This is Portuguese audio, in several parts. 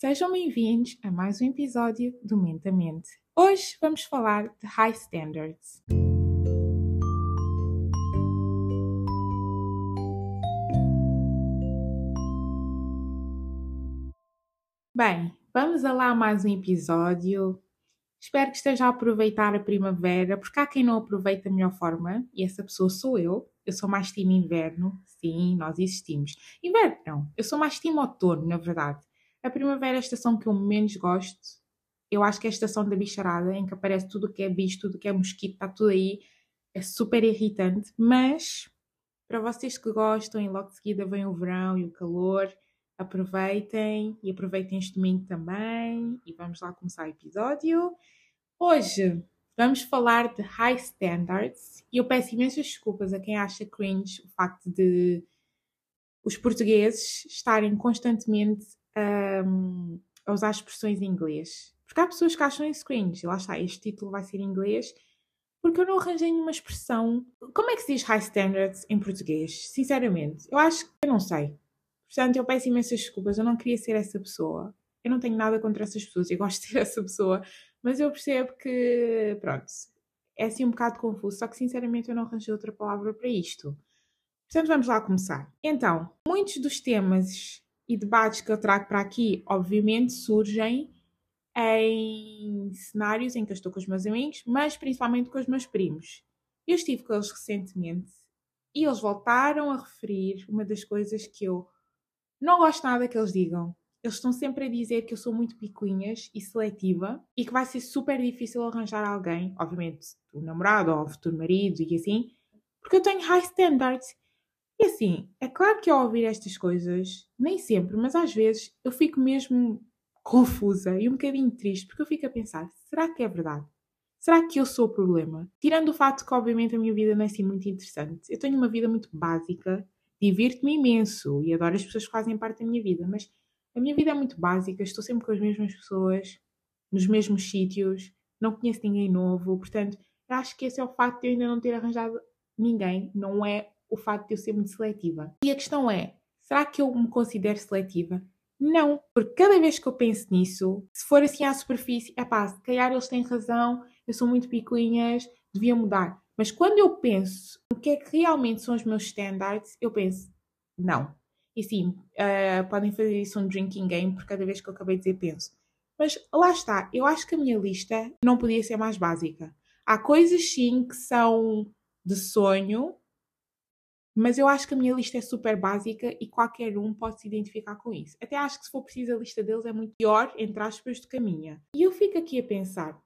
Sejam bem-vindos a mais um episódio do Mentamente. Hoje vamos falar de High Standards. Bem, vamos a lá mais um episódio. Espero que esteja a aproveitar a primavera, porque há quem não aproveita da melhor forma, e essa pessoa sou eu. Eu sou mais time inverno, sim, nós existimos. Inverno não, eu sou mais time outono, na verdade. A primavera é a estação que eu menos gosto. Eu acho que é a estação da bicharada, em que aparece tudo o que é bicho, tudo o que é mosquito, está tudo aí. É super irritante, mas para vocês que gostam, e logo de seguida vem o verão e o calor, aproveitem e aproveitem este domingo também. E vamos lá começar o episódio. Hoje vamos falar de high standards e eu peço imensas desculpas a quem acha cringe o facto de os portugueses estarem constantemente um, a usar expressões em inglês. Porque há pessoas que acham isso cringe. E lá está, este título vai ser em inglês. Porque eu não arranjei nenhuma expressão. Como é que se diz high standards em português? Sinceramente, eu acho que eu não sei. Portanto, eu peço imensas desculpas. Eu não queria ser essa pessoa. Eu não tenho nada contra essas pessoas. Eu gosto de ser essa pessoa. Mas eu percebo que, pronto, é assim um bocado confuso. Só que, sinceramente, eu não arranjei outra palavra para isto. Portanto, vamos lá começar. Então, muitos dos temas e debates que eu trago para aqui, obviamente, surgem em cenários em que eu estou com os meus amigos, mas principalmente com os meus primos. Eu estive com eles recentemente e eles voltaram a referir uma das coisas que eu não gosto nada que eles digam. Eles estão sempre a dizer que eu sou muito picuinhas e seletiva e que vai ser super difícil arranjar alguém, obviamente, o namorado ou o futuro marido e assim, porque eu tenho high standards. E assim, é claro que ao ouvir estas coisas, nem sempre, mas às vezes eu fico mesmo confusa e um bocadinho triste, porque eu fico a pensar: será que é verdade? Será que eu sou o problema? Tirando o fato que, obviamente, a minha vida não é assim muito interessante, eu tenho uma vida muito básica, divirto-me imenso e adoro as pessoas que fazem parte da minha vida, mas a minha vida é muito básica, estou sempre com as mesmas pessoas, nos mesmos sítios, não conheço ninguém novo, portanto, acho que esse é o facto de eu ainda não ter arranjado ninguém, não é o facto de eu ser muito seletiva. E a questão é: será que eu me considero seletiva? Não, porque cada vez que eu penso nisso, se for assim à superfície, é pá, se calhar eles têm razão, eu sou muito picuinhas, devia mudar. Mas quando eu penso o que é que realmente são os meus standards, eu penso, não. E sim, uh, podem fazer isso um drinking game, porque cada vez que eu acabei de dizer, penso. Mas lá está, eu acho que a minha lista não podia ser mais básica. Há coisas sim que são de sonho, mas eu acho que a minha lista é super básica e qualquer um pode se identificar com isso. Até acho que se for preciso a lista deles é muito pior, entre aspas, do que a minha. E eu fico aqui a pensar: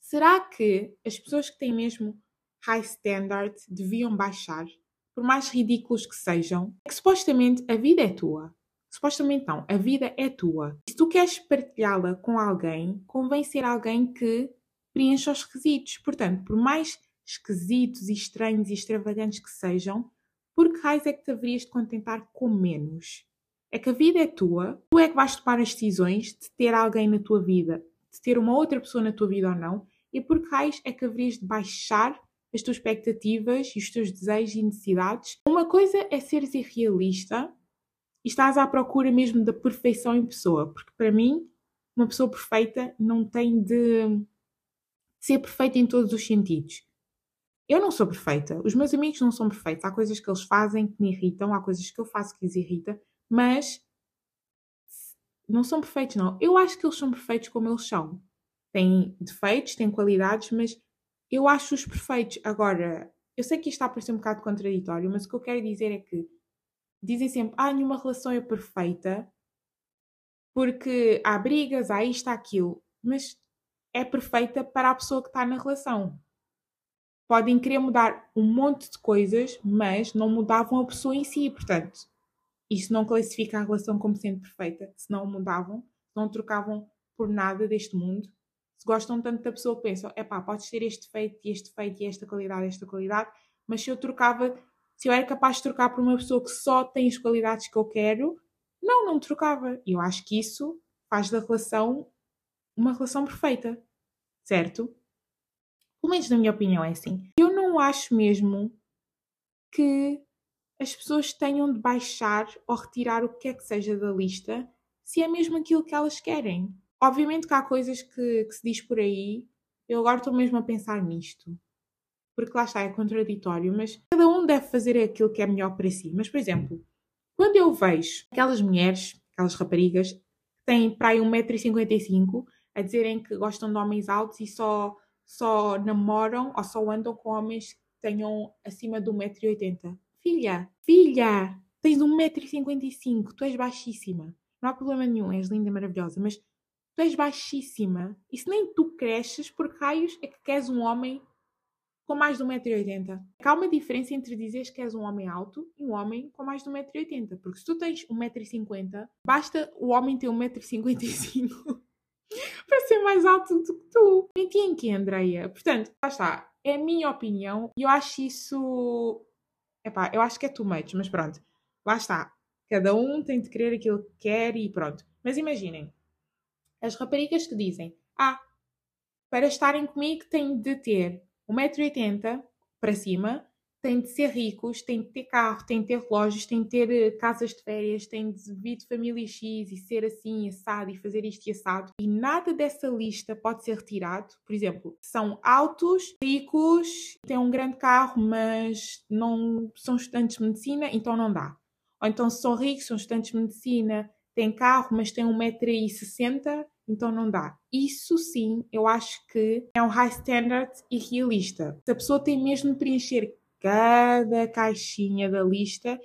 será que as pessoas que têm mesmo high standard deviam baixar? Por mais ridículos que sejam, é que supostamente a vida é tua. Supostamente não, a vida é tua. E se tu queres partilhá-la com alguém, convém ser alguém que preencha os requisitos. Portanto, por mais esquisitos e estranhos e extravagantes que sejam, por que raios é que te haverias de contentar com menos? É que a vida é tua, tu é que vais tomar as decisões de ter alguém na tua vida, de ter uma outra pessoa na tua vida ou não, e por que raios é que haverias de baixar as tuas expectativas e os teus desejos e necessidades? Uma coisa é seres irrealista e estás à procura mesmo da perfeição em pessoa, porque para mim, uma pessoa perfeita não tem de ser perfeita em todos os sentidos. Eu não sou perfeita, os meus amigos não são perfeitos. Há coisas que eles fazem que me irritam, há coisas que eu faço que lhes irrita, mas não são perfeitos, não. Eu acho que eles são perfeitos como eles são. Têm defeitos, têm qualidades, mas eu acho-os perfeitos. Agora, eu sei que isto está a parecer um bocado contraditório, mas o que eu quero dizer é que dizem sempre, ah, nenhuma relação é perfeita, porque há brigas, há isto, há aquilo, mas é perfeita para a pessoa que está na relação podem querer mudar um monte de coisas, mas não mudavam a pessoa em si. Portanto, isso não classifica a relação como sendo perfeita. Se não mudavam, não trocavam por nada deste mundo. Se gostam tanto da pessoa, pensam: é pá, podes ter este defeito e este defeito e esta qualidade, esta qualidade, mas se eu trocava, se eu era capaz de trocar por uma pessoa que só tem as qualidades que eu quero, não, não trocava. E eu acho que isso faz da relação uma relação perfeita, certo? Pelo menos na minha opinião é assim. Eu não acho mesmo que as pessoas tenham de baixar ou retirar o que é que seja da lista se é mesmo aquilo que elas querem. Obviamente que há coisas que, que se diz por aí, eu agora estou mesmo a pensar nisto. Porque lá está, é contraditório, mas cada um deve fazer aquilo que é melhor para si. Mas, por exemplo, quando eu vejo aquelas mulheres, aquelas raparigas, que têm para aí 1,55m, a dizerem que gostam de homens altos e só, só namoram ou só andam com homens que tenham acima de 1,80m. Filha, filha, tens 1,55m, tu és baixíssima. Não há problema nenhum, és linda maravilhosa, mas tu és baixíssima. E se nem tu cresces, por raios é que queres um homem com mais de 1,80m. Há uma diferença entre dizeres que és um homem alto e um homem com mais de 1,80m. Porque se tu tens 1,50m, basta o homem ter 1,55m para ser mais alto do que tu. Menti em que, Andreia? Portanto, lá está. É a minha opinião e eu acho isso. Epá, eu acho que é too much, mas pronto. Lá está. Cada um tem de querer aquilo que quer e pronto. Mas imaginem, as raparigas que dizem: Ah, para estarem comigo têm de ter 1,80m para cima, têm de ser ricos, têm de ter carro, têm de ter relógios, têm de ter eh, casas de férias, têm de vir de família X e ser assim, assado e fazer isto e assado. E nada dessa lista pode ser retirado. Por exemplo, são altos, ricos, têm um grande carro, mas não são estudantes de medicina, então não dá. Ou então são ricos, são estudantes de medicina, têm carro, mas têm 1,60m, então não dá. Isso sim, eu acho que é um high standard e realista. Se a pessoa tem mesmo de preencher cada caixinha da lista,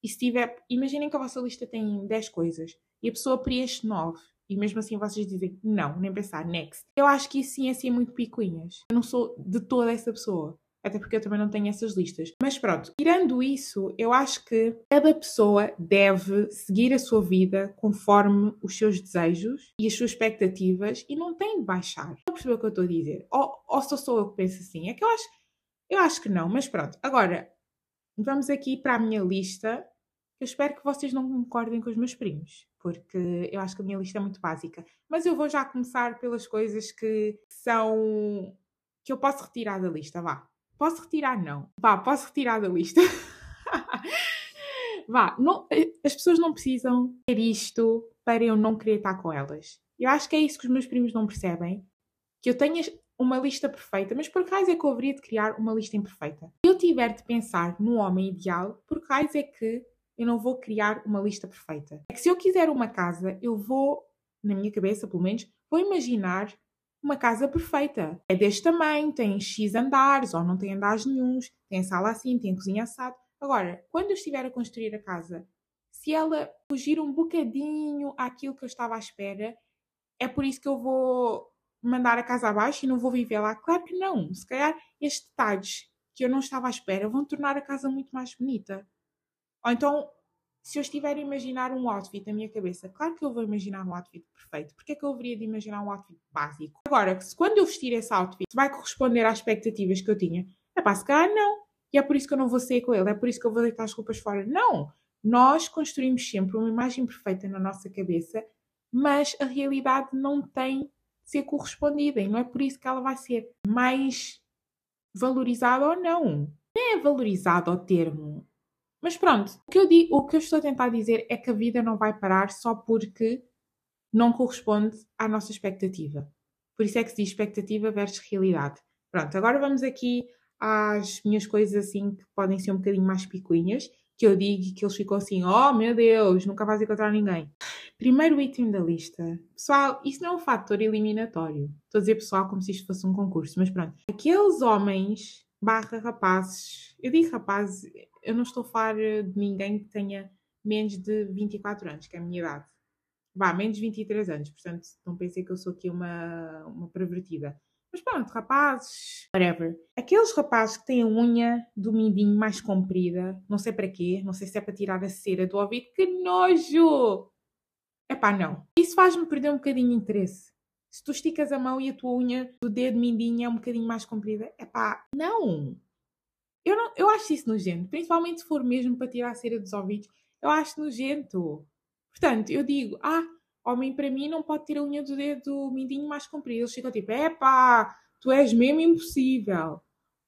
e se tiver. Imaginem que a vossa lista tem 10 coisas e a pessoa preenche 9. E mesmo assim vocês dizem não, nem pensar, next. Eu acho que isso sim é ser muito picuinhas. Eu não sou de toda essa pessoa até porque eu também não tenho essas listas. Mas pronto, tirando isso, eu acho que cada pessoa deve seguir a sua vida conforme os seus desejos e as suas expectativas e não tem de baixar. Não percebeu o que eu estou a dizer? Ou, ou só sou eu que penso assim? É que eu acho, eu acho que não, mas pronto. Agora, vamos aqui para a minha lista. Eu espero que vocês não concordem com os meus primos, porque eu acho que a minha lista é muito básica. Mas eu vou já começar pelas coisas que são que eu posso retirar da lista, vá. Posso retirar? Não. Vá, posso retirar da lista. Vá, não, as pessoas não precisam ter isto para eu não querer estar com elas. Eu acho que é isso que os meus primos não percebem. Que eu tenha uma lista perfeita, mas por causa é que eu haveria de criar uma lista imperfeita? Se eu tiver de pensar no homem ideal, por causa é que eu não vou criar uma lista perfeita? É que se eu quiser uma casa, eu vou, na minha cabeça pelo menos, vou imaginar uma casa perfeita. É deste tamanho, tem X andares, ou não tem andares nenhums, tem sala assim, tem cozinha assado. Agora, quando eu estiver a construir a casa, se ela fugir um bocadinho àquilo que eu estava à espera, é por isso que eu vou mandar a casa abaixo e não vou viver lá? Claro que não. Se calhar estes detalhes que eu não estava à espera vão tornar a casa muito mais bonita. Ou então se eu estiver a imaginar um outfit na minha cabeça, claro que eu vou imaginar um outfit perfeito. Porque é que eu haveria de imaginar um outfit básico? Agora, se quando eu vestir esse outfit vai corresponder às expectativas que eu tinha, é pá, se calhar não. E é por isso que eu não vou sair com ele, é por isso que eu vou deitar as roupas fora. Não! Nós construímos sempre uma imagem perfeita na nossa cabeça, mas a realidade não tem ser correspondida e não é por isso que ela vai ser mais valorizada ou não. É valorizada ao termo mas pronto, o que, eu digo, o que eu estou a tentar dizer é que a vida não vai parar só porque não corresponde à nossa expectativa. Por isso é que se diz expectativa versus realidade. Pronto, agora vamos aqui às minhas coisas assim que podem ser um bocadinho mais picuinhas, que eu digo que eles ficam assim, oh meu Deus, nunca vais encontrar ninguém. Primeiro item da lista. Pessoal, isso não é um fator eliminatório. Estou a dizer pessoal como se isto fosse um concurso, mas pronto. Aqueles homens barra rapazes, eu digo rapazes, eu não estou a falar de ninguém que tenha menos de 24 anos, que é a minha idade. Vá, menos de 23 anos, portanto, não pensei que eu sou aqui uma, uma pervertida. Mas pronto, rapazes, whatever. Aqueles rapazes que têm a unha do mindinho mais comprida, não sei para quê, não sei se é para tirar a cera do ouvido, que nojo! Epá, não. Isso faz-me perder um bocadinho de interesse. Se tu esticas a mão e a tua unha do dedo mindinho é um bocadinho mais comprida, epá, não! Eu, não, eu acho isso nojento, principalmente se for mesmo para tirar a cera dos ouvidos. Eu acho nojento. Portanto, eu digo, ah, homem para mim não pode ter a unha do dedo mindinho mais comprida. Eles ficam tipo, epá, tu és mesmo impossível.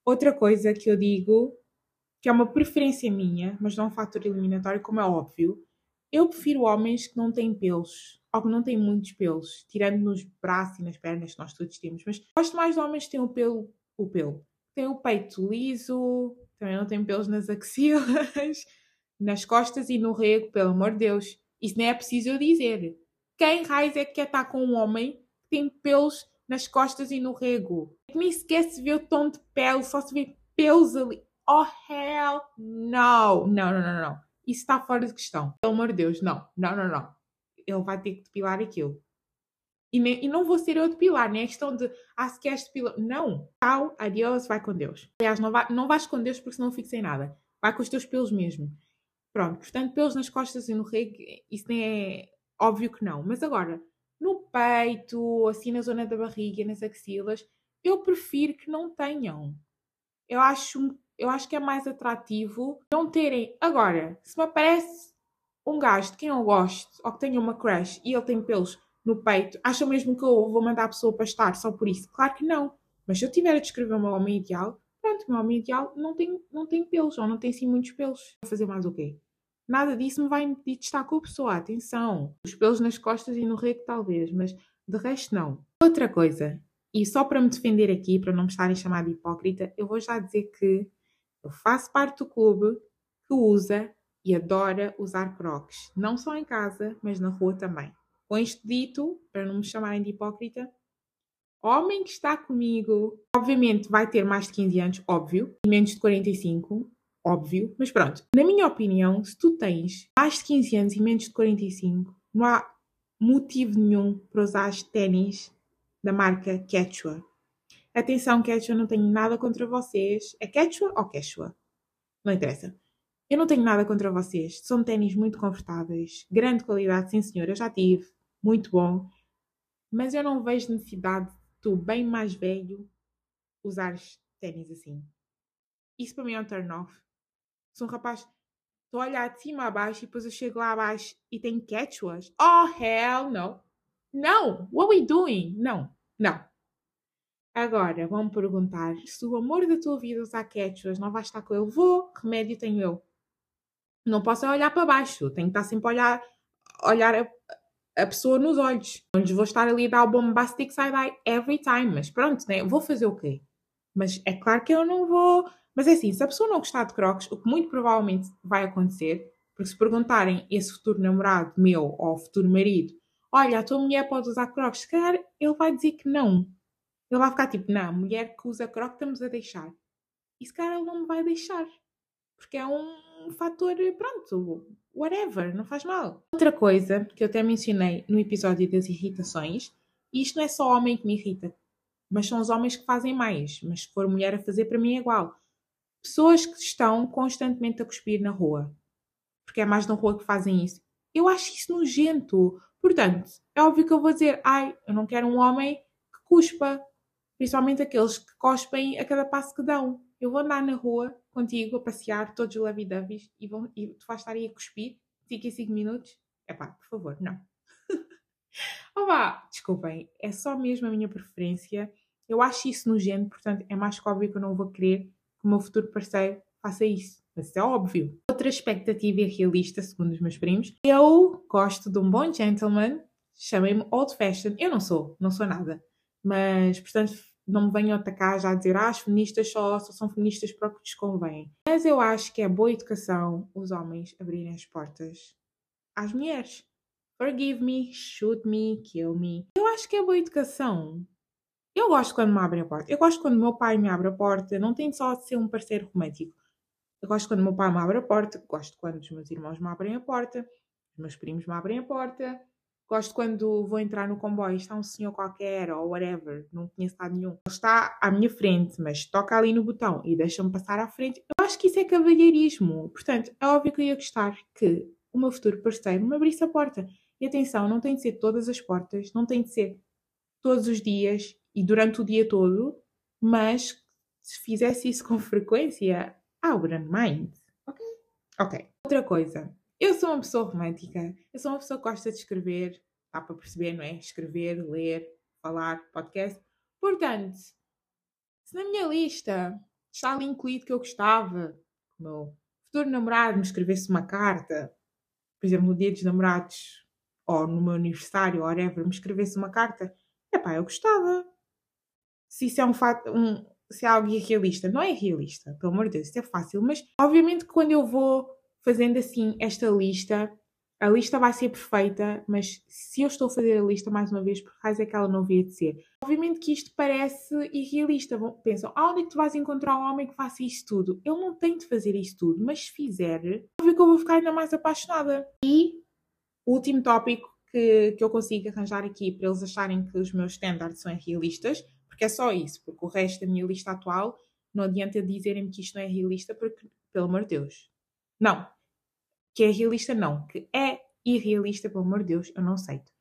Outra coisa que eu digo, que é uma preferência minha, mas não um fator eliminatório, como é óbvio, Eu prefiro homens que não têm pelos, ou que não têm muitos pelos, tirando nos braços e nas pernas que nós todos temos, mas gosto mais de homens que têm o pelo, o pelo. Tem o peito liso, também não tem pelos nas axilas, nas costas e no rego, pelo amor de Deus. Isso nem é preciso eu dizer. Quem raiz é que quer estar com um homem que tem pelos nas costas e no rego? Nem sequer se vê o tom de pele, só se vê pelos ali. Oh, hell no! Não, não, não, não. Isso está fora de questão. Pelo amor de Deus, não. Não, não, não. Ele vai ter que depilar aquilo. E, nem, e não vou ser eu depilar, nem é questão de, ah, se queres depilar. Não. Tchau, adiós, vai com Deus. Aliás, não, vai, não vais com Deus porque senão não fico sem nada. Vai com os teus pelos mesmo. Pronto, portanto, pelos nas costas e no rego, isso nem é óbvio que não. Mas agora, no peito, assim na zona da barriga, nas axilas, eu prefiro que não tenham. Eu acho, eu acho que é mais atrativo não terem. Agora, se me aparece um gajo de quem eu gosto ou que tenha uma crush e ele tem pelos no peito, acha mesmo que eu vou mandar a pessoa para estar só por isso? Claro que não. Mas se eu tiver a descrever o meu homem ideal, pronto, o meu homem ideal não tem, não tem pelos ou não tem assim muitos pelos. Vou fazer mais o quê? Nada disso me vai impedir de estar com a pessoa. Atenção. Os pelos nas costas e no rego, talvez, mas de resto, não. Outra coisa, e só para me defender aqui, para não me estarem chamar de hipócrita, eu vou já dizer que eu faço parte do clube que usa e adora usar crocs. Não só em casa, mas na rua também. Com isto dito, para não me chamarem de hipócrita, homem que está comigo, obviamente vai ter mais de 15 anos, óbvio, e menos de 45, óbvio, mas pronto. Na minha opinião, se tu tens mais de 15 anos e menos de 45, não há motivo nenhum para usar ténis da marca Quechua. Atenção, Quechua, não tenho nada contra vocês. É Quechua ou Quechua? Não interessa. Eu não tenho nada contra vocês. São ténis muito confortáveis, grande qualidade, sim senhor. Eu já tive, muito bom. Mas eu não vejo necessidade de tu, bem mais velho, usares ténis assim. Isso para mim é um turn off. Sou um rapaz, a olhar de cima a baixo e depois eu chego lá abaixo e tem quechuas. Oh, hell no. Não! What we doing? Não, não. Agora, vão-me perguntar se o amor da tua vida usar quechuas não vai estar com ele. Vou, remédio tenho eu. Não posso olhar para baixo, tenho que estar sempre a olhar, olhar a, a pessoa nos olhos. Onde vou estar ali a dar o bombastic side-eye every time. Mas pronto, né? Vou fazer o quê? Mas é claro que eu não vou mas é assim, se a pessoa não gostar de crocs, o que muito provavelmente vai acontecer, porque se perguntarem esse futuro namorado meu ou futuro marido, olha, a tua mulher pode usar crocs, se calhar ele vai dizer que não. Ele vai ficar tipo, não, mulher que usa crocs estamos a deixar. E se calhar ele não me vai deixar. Porque é um fator, pronto, whatever, não faz mal. Outra coisa que eu até mencionei no episódio das irritações, e isto não é só homem que me irrita, mas são os homens que fazem mais. Mas se for mulher a fazer, para mim é igual pessoas que estão constantemente a cuspir na rua. Porque é mais na rua que fazem isso. Eu acho isso nojento. Portanto, é óbvio que eu vou dizer, ai, eu não quero um homem que cuspa. Principalmente aqueles que cospem a cada passo que dão. Eu vou andar na rua contigo a passear, todos lovey-doveys, e, e tu vais estar aí a cuspir 5 em 5 minutos. É pá, por favor, não. vá, desculpem, é só mesmo a minha preferência. Eu acho isso nojento, portanto, é mais que óbvio que eu não vou querer que o meu futuro parceiro faça isso. Mas isso é óbvio. Outra expectativa irrealista, segundo os meus primos, eu gosto de um bom gentleman, chamem-me old fashioned. Eu não sou, não sou nada. Mas, portanto, não me venham atacar já a dizer ah, as feministas só, só são feministas para o que lhes convém. Mas eu acho que é boa educação os homens abrirem as portas às mulheres. Forgive me, shoot me, kill me. Eu acho que é boa educação. Eu gosto quando me abrem a porta. Eu gosto quando meu pai me abre a porta. Não tem só de ser um parceiro romântico. Eu gosto quando meu pai me abre a porta. Gosto quando os meus irmãos me abrem a porta. Os meus primos me abrem a porta. Gosto quando vou entrar no comboio está um senhor qualquer ou whatever, não conheço nada nenhum. Ele está à minha frente, mas toca ali no botão e deixa-me passar à frente. Eu acho que isso é cavalheirismo. Portanto, é óbvio que eu ia gostar que o meu futuro parceiro me abrisse a porta. E atenção, não tem de ser todas as portas, não tem de ser todos os dias e durante o dia todo, mas se fizesse isso com frequência, I wouldn't mind. Ok? Ok. Outra coisa. Eu sou uma pessoa romântica. Eu sou uma pessoa que gosta de escrever. Dá para perceber, não é? Escrever, ler, falar, podcast. Portanto, se na minha lista está ali incluído que eu gostava, que o meu futuro namorado me escrevesse uma carta por exemplo, no dia dos namorados ou no meu aniversário, ou whatever, me escrevesse uma carta, epá, eu gostava. Se isso é um fato, um, se é algo irrealista. Não é realista, pelo amor de Deus, isso é fácil, mas obviamente que quando eu vou fazendo assim esta lista, a lista vai ser perfeita, mas se eu estou a fazer a lista mais uma vez, por raiz é que ela não havia de ser. Obviamente que isto parece irrealista. Pensam, ah, onde é que tu vais encontrar um homem que faça isto tudo? Eu não tenho de fazer isto tudo, mas se fizer, óbvio que eu vou ficar ainda mais apaixonada. E o último tópico que, que eu consigo arranjar aqui para eles acharem que os meus standards são realistas, porque é só isso, porque o resto da minha lista atual não adianta dizerem-me que isto não é realista, porque, pelo amor de Deus. Não, que é realista, não. Que é irrealista, pelo amor de Deus, eu não aceito.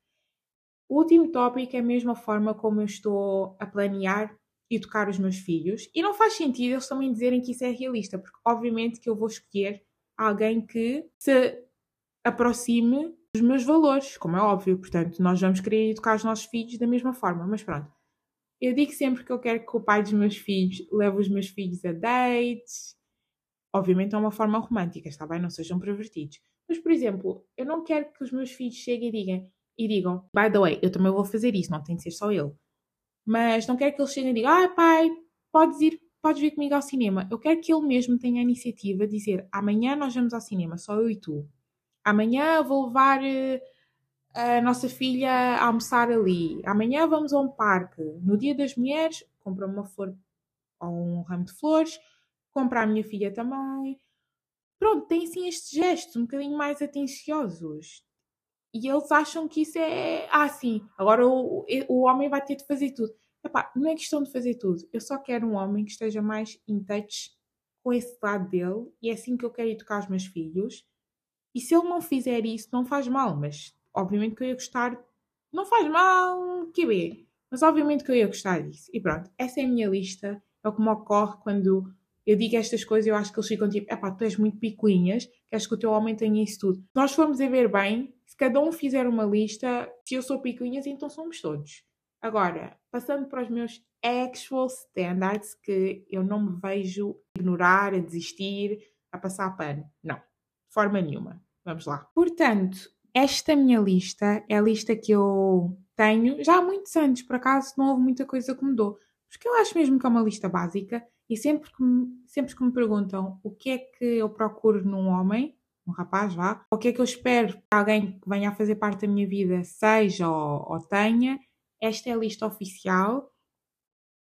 O último tópico é a mesma forma como eu estou a planear educar os meus filhos. E não faz sentido eles também dizerem que isso é realista, porque obviamente que eu vou escolher alguém que se aproxime dos meus valores, como é óbvio. Portanto, nós vamos querer educar os nossos filhos da mesma forma. Mas pronto. Eu digo sempre que eu quero que o pai dos meus filhos leve os meus filhos a dates, Obviamente é uma forma romântica, está bem? Não sejam pervertidos. Mas, por exemplo, eu não quero que os meus filhos cheguem e digam, e digam, by the way, eu também vou fazer isso, não tem de ser só ele. Mas não quero que eles cheguem e digam, ah, pai, podes ir, podes vir comigo ao cinema. Eu quero que ele mesmo tenha a iniciativa de dizer, amanhã nós vamos ao cinema, só eu e tu. Amanhã vou levar uh, a nossa filha a almoçar ali. Amanhã vamos a um parque. No dia das mulheres, compra uma flor ou um ramo de flores comprar a minha filha também. Pronto, tem sim estes gestos um bocadinho mais atenciosos. E eles acham que isso é. Ah, sim, agora o, o homem vai ter de fazer tudo. Epá, não é questão de fazer tudo. Eu só quero um homem que esteja mais in touch com esse lado dele. E é assim que eu quero educar os meus filhos. E se ele não fizer isso, não faz mal. Mas, obviamente, que eu ia gostar. Não faz mal, que bem. Mas, obviamente, que eu ia gostar disso. E pronto, essa é a minha lista. É o que me ocorre quando eu digo estas coisas, eu acho que eles ficam tipo, epá, tu és muito picuinhas, queres que o teu homem tenha isso tudo. Nós formos a ver bem, se cada um fizer uma lista, se eu sou picuinhas, então somos todos. Agora, passando para os meus actual standards, que eu não me vejo ignorar, a desistir, a passar pano. Não, de forma nenhuma. Vamos lá. Portanto, esta minha lista é a lista que eu tenho já há muitos anos, por acaso não houve muita coisa que mudou. Porque eu acho mesmo que é uma lista básica e sempre que, me, sempre que me perguntam o que é que eu procuro num homem, um rapaz, vá, o que é que eu espero que alguém que venha a fazer parte da minha vida seja ou, ou tenha, esta é a lista oficial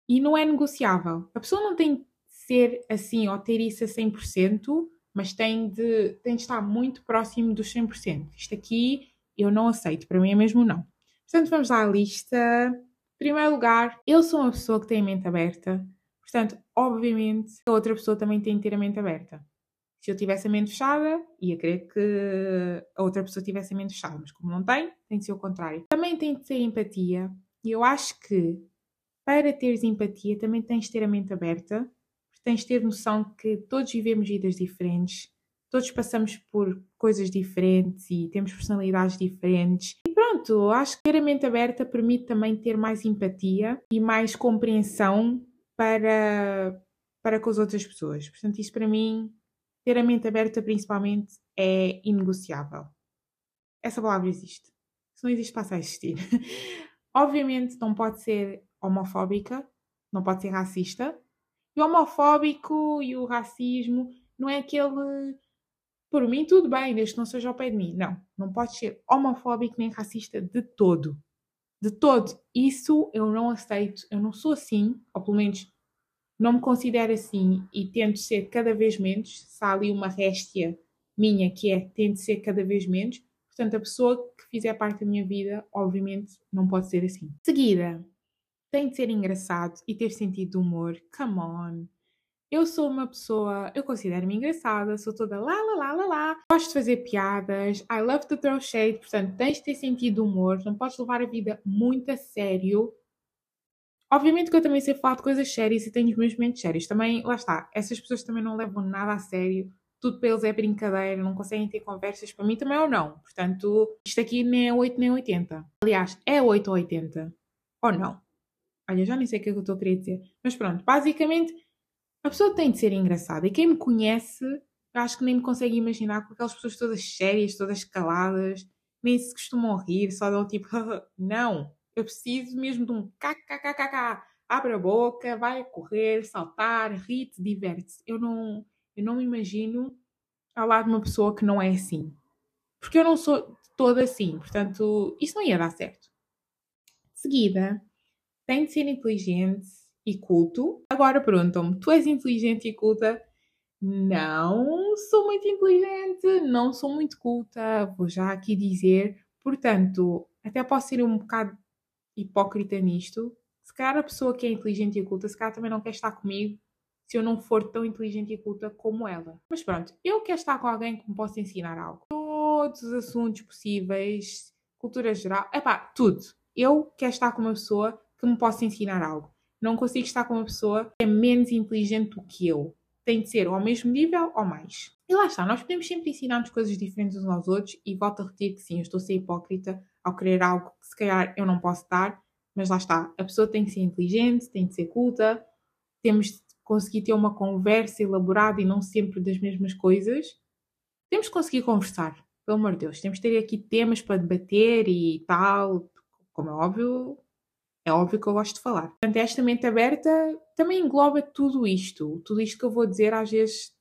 e não é negociável. A pessoa não tem de ser assim ou ter isso a 100%, mas tem de, tem de estar muito próximo dos 100%. Isto aqui eu não aceito, para mim é mesmo não. Portanto, vamos à lista. Em primeiro lugar, eu sou uma pessoa que tem a mente aberta. Portanto, obviamente, a outra pessoa também tem de ter a mente aberta. Se eu tivesse a mente fechada, ia querer que a outra pessoa tivesse a mente fechada, mas como não tem, tem de ser o contrário. Também tem de ser empatia, e eu acho que para teres empatia também tens de ter a mente aberta, tens de ter noção que todos vivemos vidas diferentes, todos passamos por coisas diferentes e temos personalidades diferentes. E pronto, acho que ter a mente aberta permite também ter mais empatia e mais compreensão para, para com as outras pessoas. Portanto, isso para mim, ter a mente aberta principalmente, é inegociável. Essa palavra existe. Se não existe, passa a existir. Obviamente, não pode ser homofóbica, não pode ser racista. E o homofóbico e o racismo não é aquele. Por mim, tudo bem, desde que não seja ao pé de mim. Não, não pode ser homofóbico nem racista de todo de todo. Isso eu não aceito, eu não sou assim, ou pelo menos não me considero assim e tento ser cada vez menos. Se há ali uma réstia minha que é tento ser cada vez menos, portanto, a pessoa que fizer parte da minha vida, obviamente, não pode ser assim. Seguida, tem de ser engraçado e ter sentido de humor. Come on. Eu sou uma pessoa, eu considero-me engraçada, sou toda lá, lá, lá, lá, lá. Gosto de fazer piadas, I love to throw shade, portanto tens de ter sentido humor, não podes levar a vida muito a sério. Obviamente que eu também sei falar de coisas sérias e tenho os meus momentos sérios. Também, lá está, essas pessoas também não levam nada a sério. Tudo para eles é brincadeira, não conseguem ter conversas. Para mim também ou não. Portanto, isto aqui nem é 8 nem 80. Aliás, é 8 ou 80. Ou não. Olha, já nem sei o que é que eu estou a querer dizer. Mas pronto, basicamente a pessoa tem de ser engraçada. E quem me conhece acho que nem me consegue imaginar com aquelas pessoas todas sérias, todas caladas, nem se costumam rir, só dão tipo, não, eu preciso mesmo de um kkkk, abre a boca, vai correr, saltar, ri-te, diverte-se. Eu não, eu não me imagino ao lado de uma pessoa que não é assim. Porque eu não sou toda assim, portanto, isso não ia dar certo. De seguida, tem de ser inteligente e culto. Agora perguntam-me: tu és inteligente e culta? Não sou muito inteligente, não sou muito culta, vou já aqui dizer. Portanto, até posso ser um bocado hipócrita nisto. Se calhar a pessoa que é inteligente e culta, se calhar também não quer estar comigo se eu não for tão inteligente e culta como ela. Mas pronto, eu quero estar com alguém que me possa ensinar algo. Todos os assuntos possíveis, cultura geral, epá, tudo. Eu quero estar com uma pessoa que me possa ensinar algo. Não consigo estar com uma pessoa que é menos inteligente do que eu. Tem de ser ao mesmo nível ou mais. E lá está, nós podemos sempre ensinar-nos coisas diferentes uns aos outros e volto a repetir que sim, eu estou a ser hipócrita ao querer algo que se calhar eu não posso dar, mas lá está, a pessoa tem que ser inteligente, tem de ser culta, temos de conseguir ter uma conversa elaborada e não sempre das mesmas coisas. Temos de conseguir conversar, pelo amor de Deus, temos de ter aqui temas para debater e tal, como é óbvio, é óbvio que eu gosto de falar. Portanto, esta mente aberta também engloba tudo isto. Tudo isto que eu vou dizer, às vezes,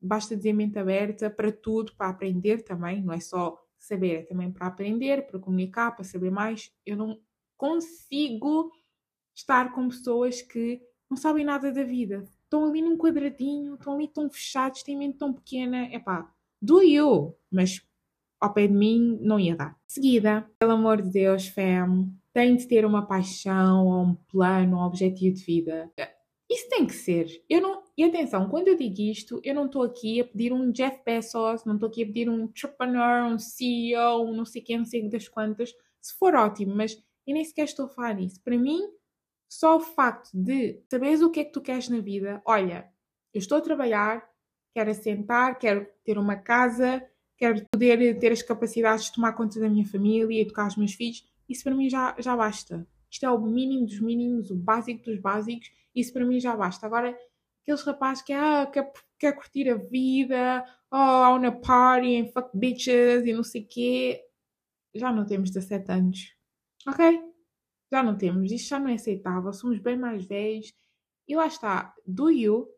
basta dizer mente aberta para tudo, para aprender também, não é só saber, é também para aprender, para comunicar, para saber mais. Eu não consigo estar com pessoas que não sabem nada da vida. Estão ali num quadradinho, estão ali tão fechados, têm mente tão pequena. É pá, do eu, mas ao pé de mim não ia dar. Seguida, pelo amor de Deus, fam, tem de ter uma paixão, ou um plano, um objetivo de vida. Isso tem que ser. Eu não, e atenção, quando eu digo isto, eu não estou aqui a pedir um Jeff Bezos, não estou aqui a pedir um entrepreneur, um CEO, não sei quem, não sei das quantas. Se for ótimo, mas eu nem sequer estou a falar nisso. Para mim, só o facto de saberes o que é que tu queres na vida. Olha, eu estou a trabalhar, quero assentar, quero ter uma casa, quero poder ter as capacidades de tomar conta da minha família, educar os meus filhos isso para mim já, já basta. Isto é o mínimo dos mínimos, o básico dos básicos, isso para mim já basta. Agora, aqueles rapazes que ah, quer, quer curtir a vida, oh, I wanna party and fuck bitches e não sei o quê, já não temos 17 anos. Ok? Já não temos. Isto já não é aceitável. Somos bem mais velhos. E lá está. Do you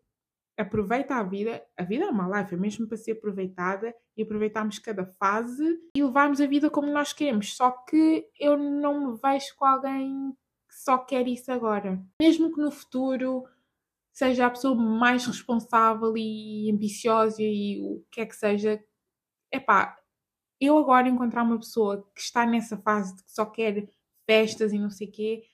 aproveita a vida. A vida é uma life, é mesmo para ser aproveitada e aproveitarmos cada fase e levarmos a vida como nós queremos. Só que eu não me vejo com alguém que só quer isso agora. Mesmo que no futuro seja a pessoa mais responsável e ambiciosa e o que é que seja, é pá, eu agora encontrar uma pessoa que está nessa fase de que só quer festas e não sei o quê,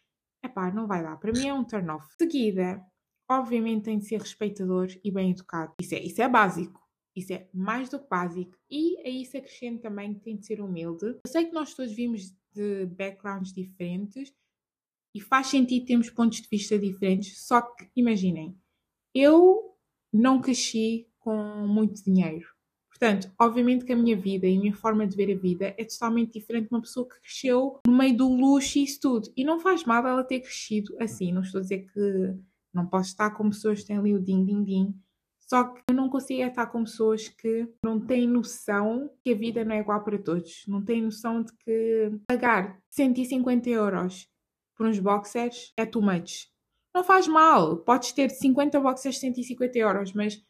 é pá, não vai dar. Para mim é um turn off. Seguida, obviamente tem de ser respeitador e bem educado. Isso é, isso é básico. Isso é mais do que básico. E a isso acrescento também que tem de ser humilde. Eu sei que nós todos vimos de backgrounds diferentes e faz sentido termos pontos de vista diferentes, só que imaginem, eu não cresci com muito dinheiro. Portanto, obviamente que a minha vida e a minha forma de ver a vida é totalmente diferente de uma pessoa que cresceu no meio do luxo e isso tudo. E não faz mal ela ter crescido assim. Não estou a dizer que não posso estar com pessoas que têm ali o din-din-din. Só que eu não consigo estar com pessoas que não têm noção que a vida não é igual para todos. Não têm noção de que pagar 150 euros por uns boxers é too much. Não faz mal. Podes ter 50 boxers 150 euros, mas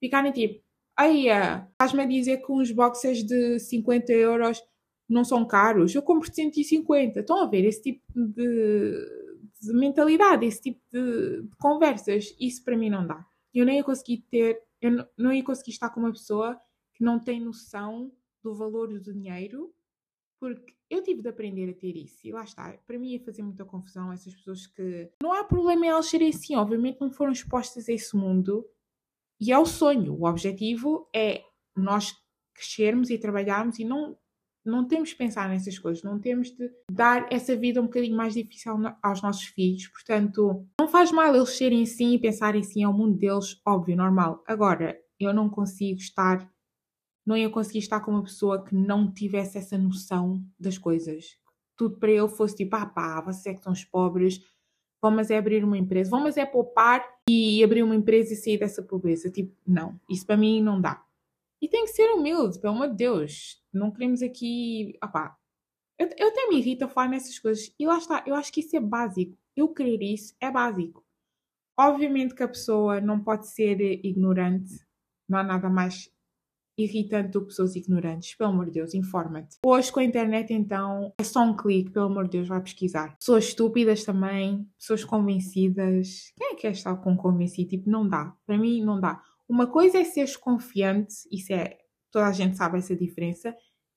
ficarem tipo, aí estás-me a dizer que uns boxers de 50 euros não são caros. Eu compro 150. Estão a ver esse tipo de de mentalidade, esse tipo de, de, conversas. Isso para mim não dá. Eu nem ia conseguir ter, eu não, não ia conseguir estar com uma pessoa que não tem noção do valor do dinheiro, porque eu tive de aprender a ter isso. E lá está, para mim ia fazer muita confusão essas pessoas que. Não há problema em elas serem assim, obviamente não foram expostas a esse mundo. E é o sonho. O objetivo é nós crescermos e trabalharmos e não não temos de pensar nessas coisas, não temos de dar essa vida um bocadinho mais difícil aos nossos filhos. Portanto, não faz mal eles serem assim e pensarem assim, é o mundo deles, óbvio, normal. Agora, eu não consigo estar, não ia conseguir estar com uma pessoa que não tivesse essa noção das coisas. Tudo para ele fosse tipo, ah pá, vocês é que são os pobres, vamos é abrir uma empresa, vamos é poupar e abrir uma empresa e sair dessa pobreza. Tipo, não, isso para mim não dá. E tem que ser humilde, pelo amor de Deus. Não queremos aqui. Opá, eu, eu até me irrito a falar nessas coisas. E lá está, eu acho que isso é básico. Eu querer isso é básico. Obviamente que a pessoa não pode ser ignorante, não há nada mais irritante do que pessoas ignorantes. Pelo amor de Deus, informa-te. Hoje com a internet, então, é só um clique, pelo amor de Deus, vai pesquisar. Pessoas estúpidas também, pessoas convencidas. Quem é que é estar com convencido? Tipo, não dá. Para mim, não dá. Uma coisa é seres confiante, isso é, toda a gente sabe essa diferença.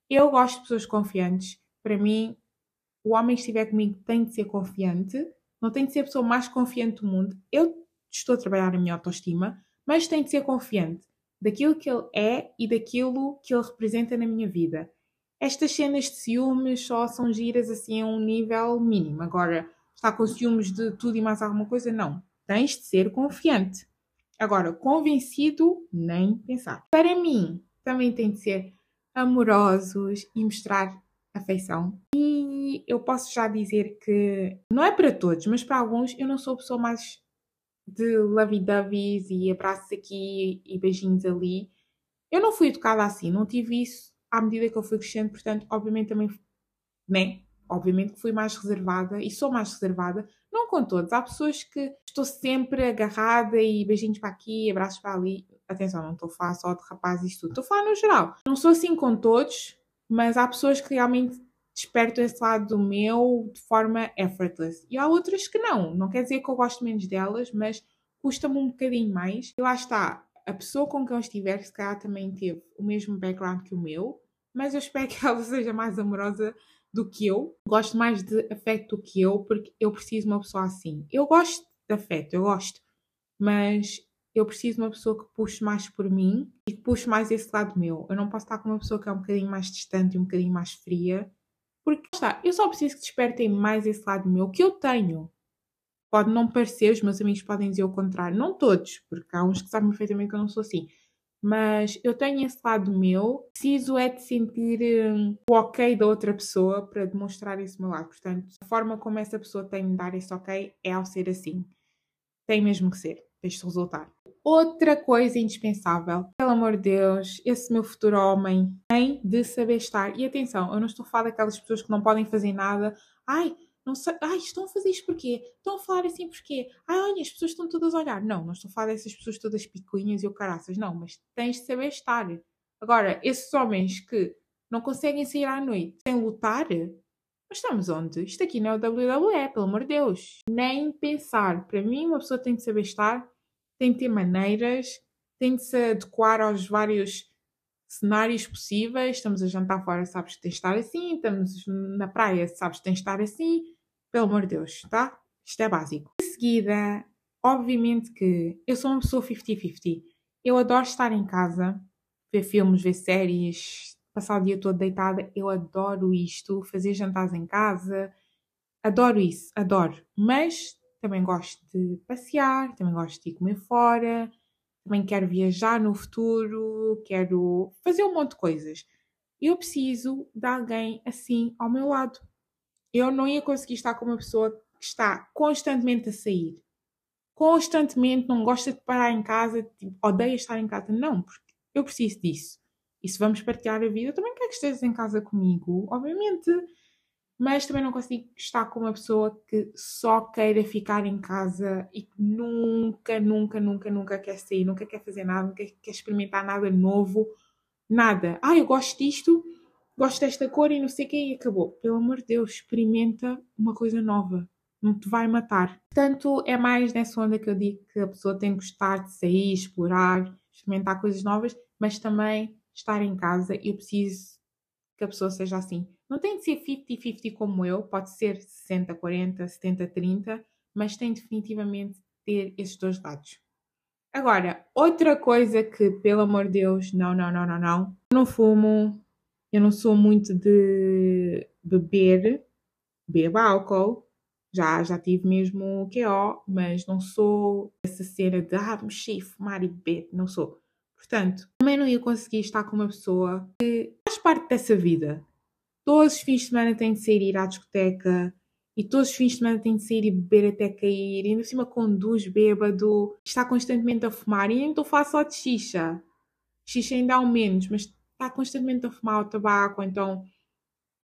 Eu gosto de pessoas confiantes. Para mim, o homem que estiver comigo tem de ser confiante, não tem de ser a pessoa mais confiante do mundo. Eu estou a trabalhar na minha autoestima, mas tem de ser confiante daquilo que ele é e daquilo que ele representa na minha vida. Estas cenas de ciúmes só são giras assim a um nível mínimo. Agora, estar com ciúmes de tudo e mais alguma coisa, não. Tens de ser confiante. Agora, convencido, nem pensar. Para mim, também tem de ser amorosos e mostrar afeição. E eu posso já dizer que não é para todos, mas para alguns eu não sou a pessoa mais de lovey-doveys e abraços aqui e beijinhos ali. Eu não fui educada assim, não tive isso à medida que eu fui crescendo, portanto, obviamente também, né? Obviamente fui mais reservada e sou mais reservada, com todos. Há pessoas que estou sempre agarrada e beijinhos para aqui, abraços para ali. Atenção, não estou a falar só de rapazes e tudo, estou a falar no geral. Não sou assim com todos, mas há pessoas que realmente desperto esse lado meu de forma effortless. E há outras que não. Não quer dizer que eu gosto menos delas, mas custa-me um bocadinho mais. E lá está. A pessoa com quem eu estiver, se calhar também teve o mesmo background que o meu, mas eu espero que ela seja mais amorosa do que eu. Gosto mais de afeto do que eu, porque eu preciso de uma pessoa assim. Eu gosto de afeto, eu gosto, mas eu preciso de uma pessoa que puxe mais por mim e que puxe mais esse lado meu. Eu não posso estar com uma pessoa que é um bocadinho mais distante e um bocadinho mais fria porque está, eu só preciso que despertem mais esse lado meu que eu tenho. Pode não parecer, os meus amigos podem dizer o contrário. Não todos, porque há uns que sabem perfeitamente que eu não sou assim. Mas eu tenho esse lado meu, preciso é de sentir um, o ok da outra pessoa para demonstrar esse meu lado. Portanto, a forma como essa pessoa tem de dar esse ok é ao ser assim. Tem mesmo que ser, para isto resultar. Outra coisa indispensável, pelo amor de Deus, esse meu futuro homem tem de saber estar. E atenção, eu não estou a falar daquelas pessoas que não podem fazer nada. Ai, não sei, ai, estão a fazer isto porquê? Estão a falar assim porquê? Ai, olha, as pessoas estão todas a olhar. Não, não estou a falar dessas pessoas todas picuinhas e o caraças, não, mas tens de saber estar. Agora, esses homens que não conseguem sair à noite sem lutar, nós estamos onde? Isto aqui não é o WWE, pelo amor de Deus. Nem pensar. Para mim, uma pessoa tem de saber estar tem de ter maneiras, tem de se adequar aos vários cenários possíveis. Estamos a jantar fora, sabes que tem de estar assim. Estamos na praia, sabes que tem de estar assim. Pelo amor de Deus, tá? Isto é básico. Em seguida, obviamente que eu sou uma pessoa 50-50. Eu adoro estar em casa, ver filmes, ver séries, passar o dia todo deitada. Eu adoro isto, fazer jantares em casa. Adoro isso, adoro. Mas também gosto de passear, também gosto de ir comer fora, também quero viajar no futuro, quero fazer um monte de coisas. Eu preciso de alguém assim ao meu lado. Eu não ia conseguir estar com uma pessoa que está constantemente a sair, constantemente não gosta de parar em casa, tipo, odeia estar em casa. Não, porque eu preciso disso. E se vamos partilhar a vida, eu também quero que estejas em casa comigo, obviamente mas também não consigo estar com uma pessoa que só queira ficar em casa e que nunca, nunca, nunca, nunca quer sair, nunca quer fazer nada, nunca quer experimentar nada novo, nada. Ah, eu gosto disto, gosto desta cor e não sei o que e acabou. Pelo amor de Deus, experimenta uma coisa nova. Não te vai matar. Portanto, é mais nessa onda que eu digo que a pessoa tem que gostar de sair, explorar, experimentar coisas novas, mas também estar em casa. Eu preciso que a pessoa seja assim não tem de ser 50-50 como eu, pode ser 60-40, 70-30, mas tem definitivamente de ter esses dois lados. Agora, outra coisa que, pelo amor de Deus, não, não, não, não, não. Não fumo, eu não sou muito de beber, bebo álcool, já, já tive mesmo QO, mas não sou essa cena de ah, mexer, fumar e beber, não sou. Portanto, também não ia conseguir estar com uma pessoa que faz parte dessa vida. Todos os fins de semana tem de sair ir à discoteca e todos os fins de semana tem de sair e beber até cair. E ainda cima conduz bêbado, está constantemente a fumar. E nem estou a falar só de xixa. xixi ainda ao menos, mas está constantemente a fumar o tabaco, então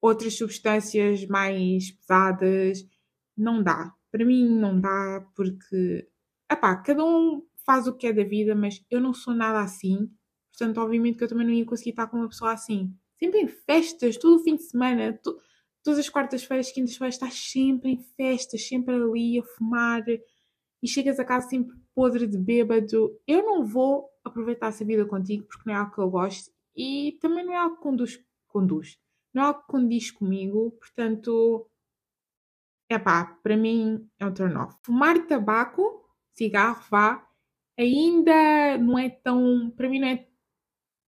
outras substâncias mais pesadas, não dá. Para mim não dá porque, epá, cada um faz o que é da vida, mas eu não sou nada assim. Portanto, obviamente que eu também não ia conseguir estar com uma pessoa assim. Sempre em festas, todo o fim de semana, to, todas as quartas-feiras, quintas-feiras, estás sempre em festas, sempre ali a fumar e chegas a casa sempre podre de bêbado. Eu não vou aproveitar essa vida contigo porque não é algo que eu gosto e também não é algo que conduz, conduz. Não é algo que condiz comigo, portanto, é pá, para mim é um turn off. Fumar tabaco, cigarro, vá, ainda não é tão. Para mim não é.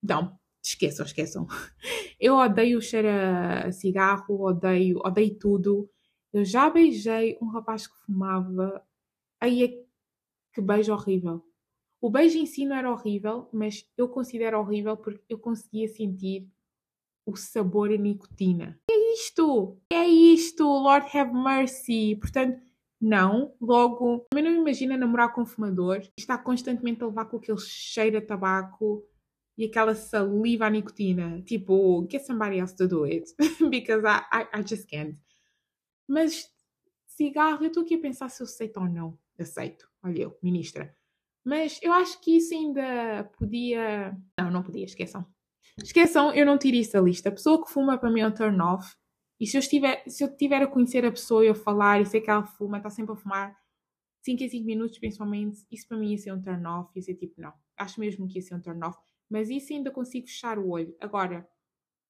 Não, esqueçam, esqueçam. Eu odeio o cheiro a cigarro, odeio, odeio tudo. Eu já beijei um rapaz que fumava. Aí é que beijo horrível. O beijo em si não era horrível, mas eu considero horrível porque eu conseguia sentir o sabor a nicotina. É isto! É isto! Lord have mercy! Portanto, não, logo, também não imagina namorar com um fumador e estar constantemente a levar com aquele cheiro a tabaco e aquela saliva à nicotina. Tipo, get somebody else to do it. Because I, I, I just can't. Mas cigarro, eu estou aqui a pensar se eu aceito ou não. Aceito. Olha eu, ministra. Mas eu acho que isso ainda podia. Não, não podia, esqueçam. Esqueçam, eu não tiro isso da lista. A pessoa que fuma para mim é um turn off. E se eu, estiver, se eu tiver a conhecer a pessoa e eu falar e sei que ela fuma, está sempre a fumar 5 em 5 minutos, principalmente, isso para mim ia ser um turn off, ia ser tipo, não. Acho mesmo que ia ser um turn off. Mas isso ainda consigo fechar o olho. Agora,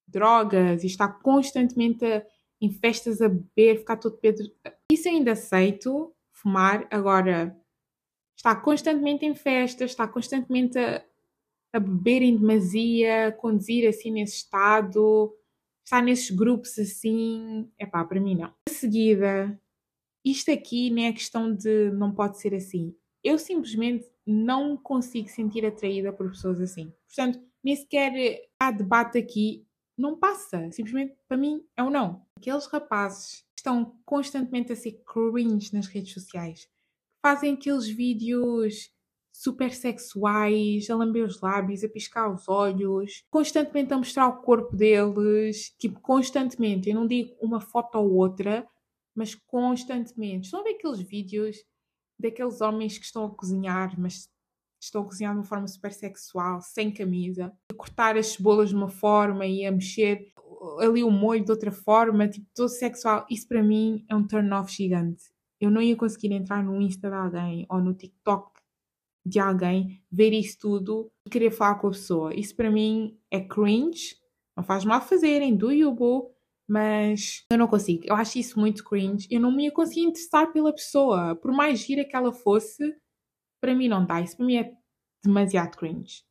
drogas e estar constantemente em festas a beber, ficar todo pedro. Isso ainda aceito, fumar. Agora, estar constantemente em festas, estar constantemente a, a beber em demasia, conduzir assim nesse estado estar nesses grupos assim, é pá, para mim não. Em seguida, isto aqui nem é questão de não pode ser assim. Eu simplesmente não consigo sentir atraída por pessoas assim. Portanto, nem sequer há debate aqui, não passa. Simplesmente, para mim, é um não. Aqueles rapazes que estão constantemente a ser cringe nas redes sociais, fazem aqueles vídeos super sexuais, a lamber os lábios, a piscar os olhos, constantemente a mostrar o corpo deles, tipo, constantemente. Eu não digo uma foto ou outra, mas constantemente. Estão a ver aqueles vídeos daqueles homens que estão a cozinhar, mas estão a cozinhar de uma forma super sexual, sem camisa, a cortar as cebolas de uma forma e a mexer ali o molho de outra forma, tipo, todo sexual. Isso para mim é um turn off gigante. Eu não ia conseguir entrar no Insta de alguém ou no TikTok de alguém, ver isso tudo e querer falar com a pessoa. Isso para mim é cringe. Não faz mal fazerem, do you boo, mas eu não consigo. Eu acho isso muito cringe. Eu não me ia conseguir interessar pela pessoa. Por mais gira que ela fosse, para mim não dá. Isso para mim é demasiado cringe.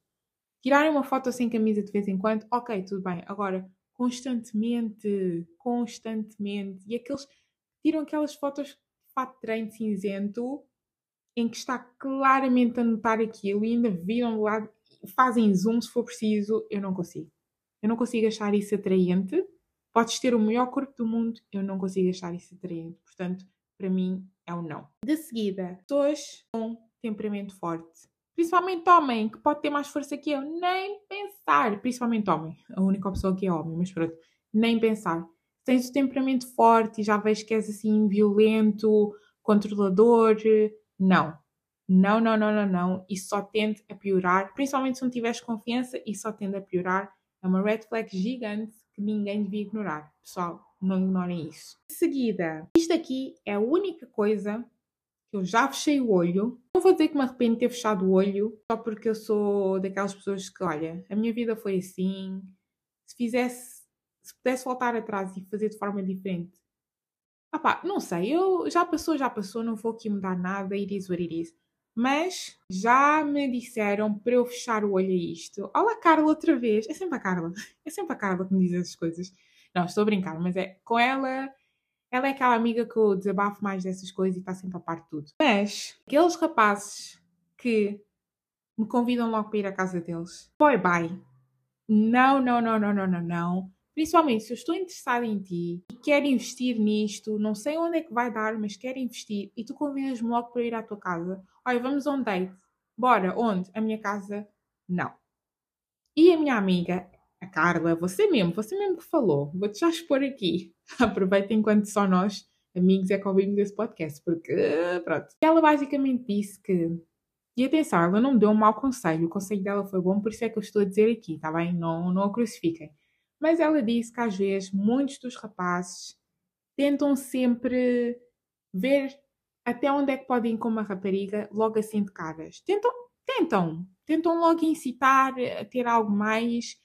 Tirarem uma foto sem camisa de vez em quando, ok, tudo bem. Agora, constantemente, constantemente. E aqueles tiram aquelas fotos fato de treino cinzento em que está claramente a notar aquilo e ainda viram de lado, fazem zoom se for preciso, eu não consigo. Eu não consigo achar isso atraente. Podes ter o melhor corpo do mundo, eu não consigo achar isso atraente. Portanto, para mim é um não. De seguida, pessoas com temperamento forte. Principalmente homem, que pode ter mais força que eu. Nem pensar. Principalmente homem. A única pessoa que é homem, mas pronto. Nem pensar. Tens o temperamento forte e já vejo que és assim violento, controlador, não. Não, não, não, não, não. Isso só tende a piorar, principalmente se não tiveres confiança, isso só tende a piorar. É uma red flag gigante que ninguém devia ignorar. Pessoal, não ignorem isso. De seguida, isto aqui é a única coisa que eu já fechei o olho. Não vou dizer que me arrependo de ter fechado o olho, só porque eu sou daquelas pessoas que, olha, a minha vida foi assim. Se fizesse, se pudesse voltar atrás e fazer de forma diferente, ah pá, não sei, eu já passou, já passou, não vou aqui mudar nada, it is what it is. Mas já me disseram para eu fechar o olho a isto. Olá, Carla, outra vez. É sempre a Carla. É sempre a Carla que me diz essas coisas. Não, estou a brincar, mas é com ela. Ela é aquela amiga que eu desabafo mais dessas coisas e está sempre a par de tudo. Mas aqueles rapazes que me convidam logo para ir à casa deles. Boy, bye. Não, não, não, não, não, não, não. Principalmente se eu estou interessada em ti e quero investir nisto, não sei onde é que vai dar, mas quero investir e tu convidas-me logo para ir à tua casa. Olha, vamos a um date. Bora, onde? A minha casa? Não. E a minha amiga, a Carla, você mesmo, você mesmo que falou, vou-te já expor aqui. Aproveita enquanto só nós, amigos, é que ouvimos esse podcast, porque, pronto. Ela basicamente disse que e atenção, ela não me deu um mau conselho, o conselho dela foi bom, por isso é que eu estou a dizer aqui, tá bem? Não, não a crucifiquem. Mas ela disse que às vezes muitos dos rapazes tentam sempre ver até onde é que podem ir com uma rapariga logo assim de caras. Tentam, tentam, tentam logo incitar a ter algo mais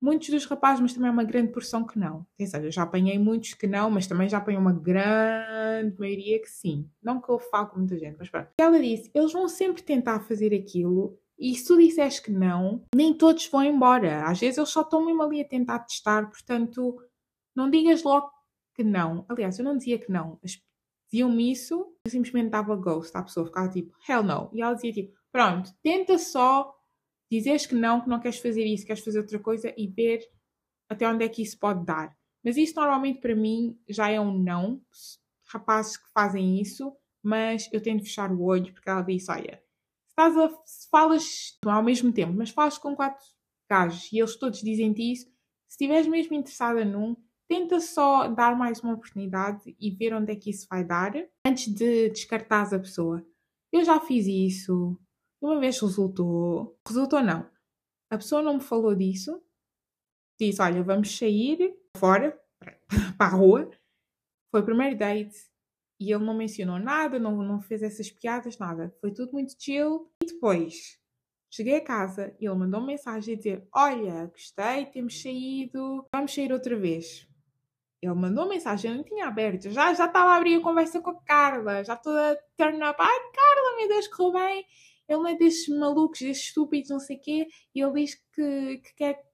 muitos dos rapazes, mas também é uma grande porção que não. Atenção, eu já apanhei muitos que não, mas também já apanhei uma grande maioria que sim. Não que eu falo com muita gente, mas pronto. Ela disse, eles vão sempre tentar fazer aquilo e se tu disseres que não, nem todos vão embora. Às vezes eles só estão mesmo ali a tentar testar, portanto, não digas logo que não. Aliás, eu não dizia que não. Mas diziam-me isso, eu simplesmente dava ghost à pessoa, ficava tipo, hell no. E ela dizia tipo, pronto, tenta só dizeres que não, que não queres fazer isso, queres fazer outra coisa e ver até onde é que isso pode dar. Mas isso normalmente para mim já é um não. Rapazes que fazem isso, mas eu tento fechar o olho porque ela disse: olha, estás a, falas ao mesmo tempo, mas falas com quatro gajos e eles todos dizem-te isso, se estiveres mesmo interessada num, tenta só dar mais uma oportunidade e ver onde é que isso vai dar antes de descartares a pessoa. Eu já fiz isso, uma vez resultou. Resultou não. A pessoa não me falou disso. Disse: Olha, vamos sair fora, para a rua. Foi o primeiro date e ele não mencionou nada, não, não fez essas piadas, nada. Foi tudo muito chill. E depois cheguei a casa e ele mandou uma mensagem a dizer: Olha, gostei, temos saído, vamos sair outra vez. Ele mandou uma mensagem, eu não tinha aberto, já já estava a abrir a conversa com a Carla, já toda turn up. Ai, Carla, meu Deus, correu bem ele é destes malucos, destes estúpidos, não sei o quê, e ele diz que, que quer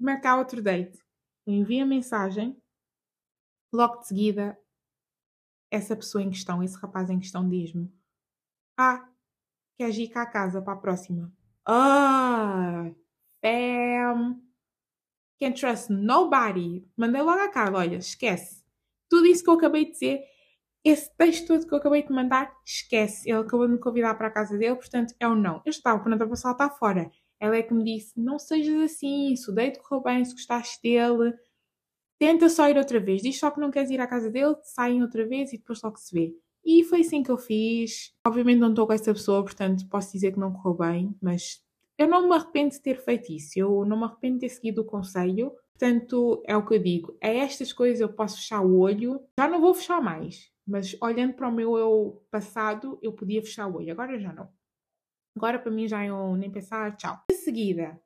marcar outro date. Eu envio a mensagem, logo de seguida, essa pessoa em questão, esse rapaz em questão, diz-me: Ah, queres ir cá a casa para a próxima? Ah, fam, can't trust nobody. Mandei logo a Carla: Olha, esquece. Tudo isso que eu acabei de dizer esse texto todo que eu acabei de mandar, esquece. Ele acabou de me convidar para a casa dele, portanto é um não. Eu estava pronta para saltar fora. Ela é que me disse: não sejas assim, se o date correu bem, se gostaste dele, tenta só ir outra vez. Diz só que não queres ir à casa dele, saem outra vez e depois logo se vê. E foi assim que eu fiz. Obviamente não estou com essa pessoa, portanto posso dizer que não correu bem, mas eu não me arrependo de ter feito isso. Eu não me arrependo de ter seguido o conselho. Portanto, é o que eu digo. A estas coisas eu posso fechar o olho. Já não vou fechar mais. Mas olhando para o meu eu passado, eu podia fechar o olho. Agora já não. Agora para mim já é um nem pensar, tchau. De seguida,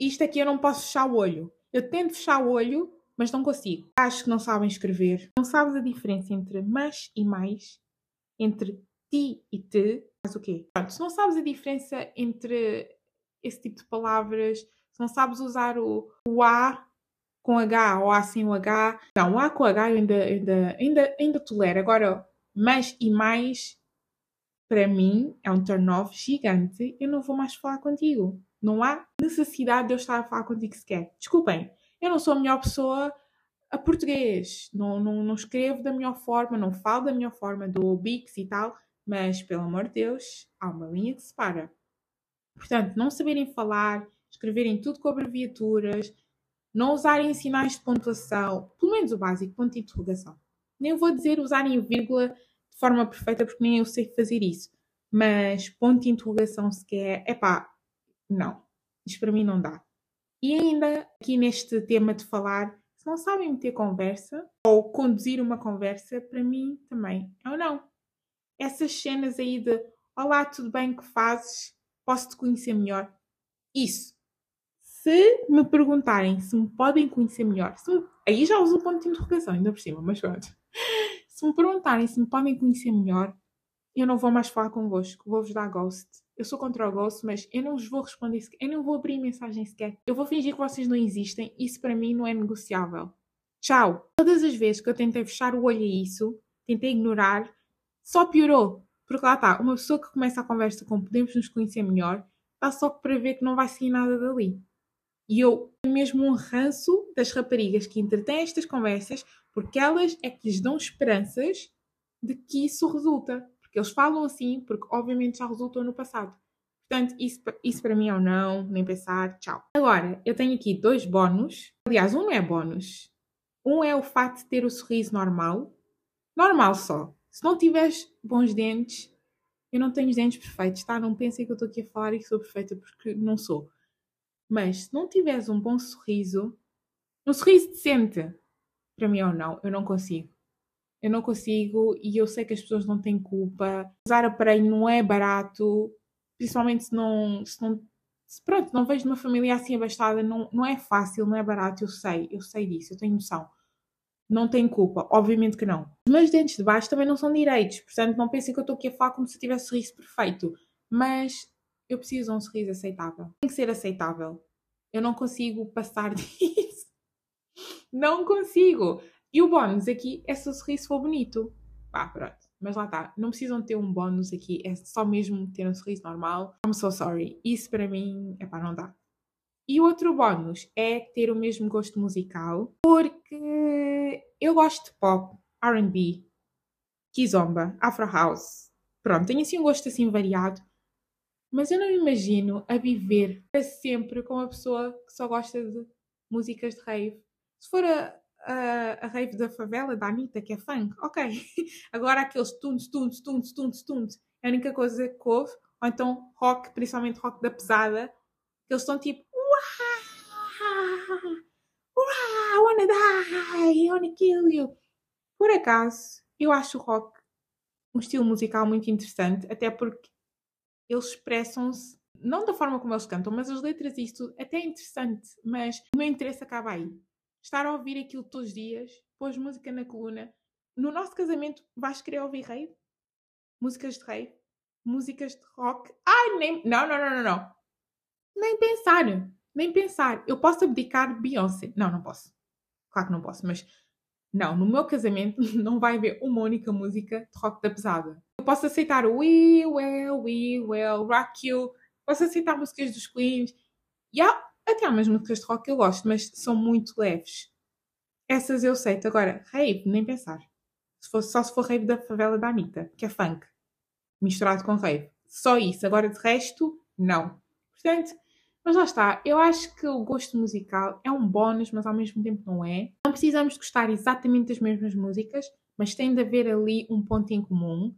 isto aqui eu não posso fechar o olho. Eu tento fechar o olho, mas não consigo. Acho que não sabem escrever. Não sabes a diferença entre mas e mais, entre ti e te. Mas o quê? Pronto, se não sabes a diferença entre esse tipo de palavras, se não sabes usar o, o a com H ou A sem o H. Não, A com H eu ainda, ainda, ainda, ainda tolero. Agora, mas e mais, para mim, é um turn-off gigante. Eu não vou mais falar contigo. Não há necessidade de eu estar a falar contigo sequer. Desculpem, eu não sou a melhor pessoa a português. Não, não, não escrevo da melhor forma, não falo da melhor forma, do Bix e tal. Mas, pelo amor de Deus, há uma linha que separa. Portanto, não saberem falar, escreverem tudo com abreviaturas, não usarem sinais de pontuação, pelo menos o básico, ponto de interrogação. Nem vou dizer usarem vírgula de forma perfeita, porque nem eu sei fazer isso. Mas ponto de interrogação sequer, é pá, não. Isto para mim não dá. E ainda aqui neste tema de falar, se não sabem meter conversa ou conduzir uma conversa, para mim também é ou não. Essas cenas aí de Olá, tudo bem que fazes? Posso te conhecer melhor? Isso se me perguntarem se me podem conhecer melhor, me, aí já uso o ponto de interrogação, ainda por cima, mas pronto. Se me perguntarem se me podem conhecer melhor, eu não vou mais falar convosco, vou-vos dar ghost. Eu sou contra o ghost, mas eu não vos vou responder eu não vou abrir mensagem sequer. Eu vou fingir que vocês não existem, isso para mim não é negociável. Tchau! Todas as vezes que eu tentei fechar o olho a isso, tentei ignorar, só piorou. Porque lá está, uma pessoa que começa a conversa com podemos nos conhecer melhor, está só para ver que não vai sair nada dali. E eu mesmo um ranço das raparigas que entretêm estas conversas porque elas é que lhes dão esperanças de que isso resulta. Porque eles falam assim porque obviamente já resultou no passado. Portanto, isso, isso para mim é um não, nem pensar, tchau. Agora, eu tenho aqui dois bónus. Aliás, um não é bónus. Um é o facto de ter o sorriso normal. Normal só. Se não tiveres bons dentes, eu não tenho os dentes perfeitos, tá? Não pensem que eu estou aqui a falar e que sou perfeita, porque não sou. Mas se não tiveres um bom sorriso, um sorriso decente, para mim ou não, eu não consigo. Eu não consigo e eu sei que as pessoas não têm culpa. Usar aparelho não é barato, principalmente se não, se não se, pronto, não vejo uma família assim abastada, não, não é fácil, não é barato, eu sei, eu sei disso, eu tenho noção. Não tenho culpa, obviamente que não. Os meus dentes de baixo também não são direitos, portanto não pensem que eu estou aqui a falar como se eu tivesse sorriso perfeito. Mas eu preciso de um sorriso aceitável. Tem que ser aceitável. Eu não consigo passar disso. Não consigo. E o bónus aqui é se o sorriso for bonito. Pá, pronto. Mas lá está, não precisam ter um bónus aqui, é só mesmo ter um sorriso normal. I'm so sorry. Isso para mim, é pá, não dá. E o outro bónus é ter o mesmo gosto musical, porque eu gosto de pop, RB, kizomba, afro house. Pronto, tenho assim um gosto assim variado, mas eu não me imagino a viver para sempre com uma pessoa que só gosta de músicas de rave. Se for a, a, a rave da favela, da Anitta, que é funk, ok. Agora aqueles tunes, tunes, tunes, tunes, tunes, é a única coisa que ouve, ou então rock, principalmente rock da pesada, que eles estão tipo, I wanna die, I wanna kill you. Por acaso, eu acho o rock um estilo musical muito interessante, até porque eles expressam-se não da forma como eles cantam, mas as letras e isso até é interessante, mas o meu interesse acaba aí estar a ouvir aquilo todos os dias, pôs música na coluna. No nosso casamento, vais querer ouvir rei? Músicas de rei? Músicas de rock? Ai, nem. Não, não, não, não, não. Nem pensar. Nem pensar. Eu posso abdicar Beyoncé. Não, não posso. Claro que não posso, mas. Não, no meu casamento não vai haver uma única música de rock da pesada. Eu posso aceitar o We Will, We Will, Rock You. Posso aceitar músicas dos Queens. Yeah, até há umas músicas de rock que eu gosto, mas são muito leves. Essas eu aceito. Agora, rave, nem pensar. Se fosse, só se for rave da favela da Anitta, que é funk, misturado com rave. Só isso. Agora, de resto, não. Portanto, mas lá está. Eu acho que o gosto musical é um bónus, mas ao mesmo tempo não é. Não precisamos gostar exatamente das mesmas músicas, mas tem de haver ali um ponto em comum.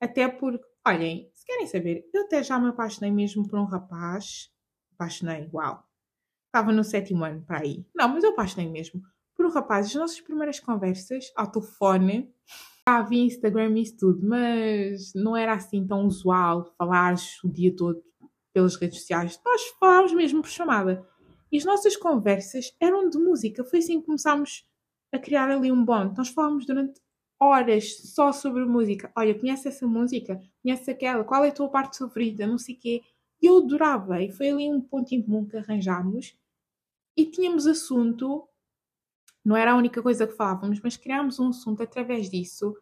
Até porque, olhem, se querem saber, eu até já me apaixonei mesmo por um rapaz. Apaixonei, uau estava no sétimo ano para aí. Não, mas eu apaixonei mesmo por um rapaz. As nossas primeiras conversas ao telefone, havia Instagram e isso tudo, mas não era assim tão usual falar o dia todo pelas redes sociais. Nós falávamos mesmo por chamada. E as nossas conversas eram de música. Foi assim que começámos a criar ali um bond. Nós falávamos durante horas só sobre música. Olha, conhece essa música? Conhece aquela? Qual é a tua parte favorita? Não sei o quê. E eu adorava. E foi ali um ponto em comum que arranjámos e tínhamos assunto, não era a única coisa que falávamos, mas criámos um assunto através disso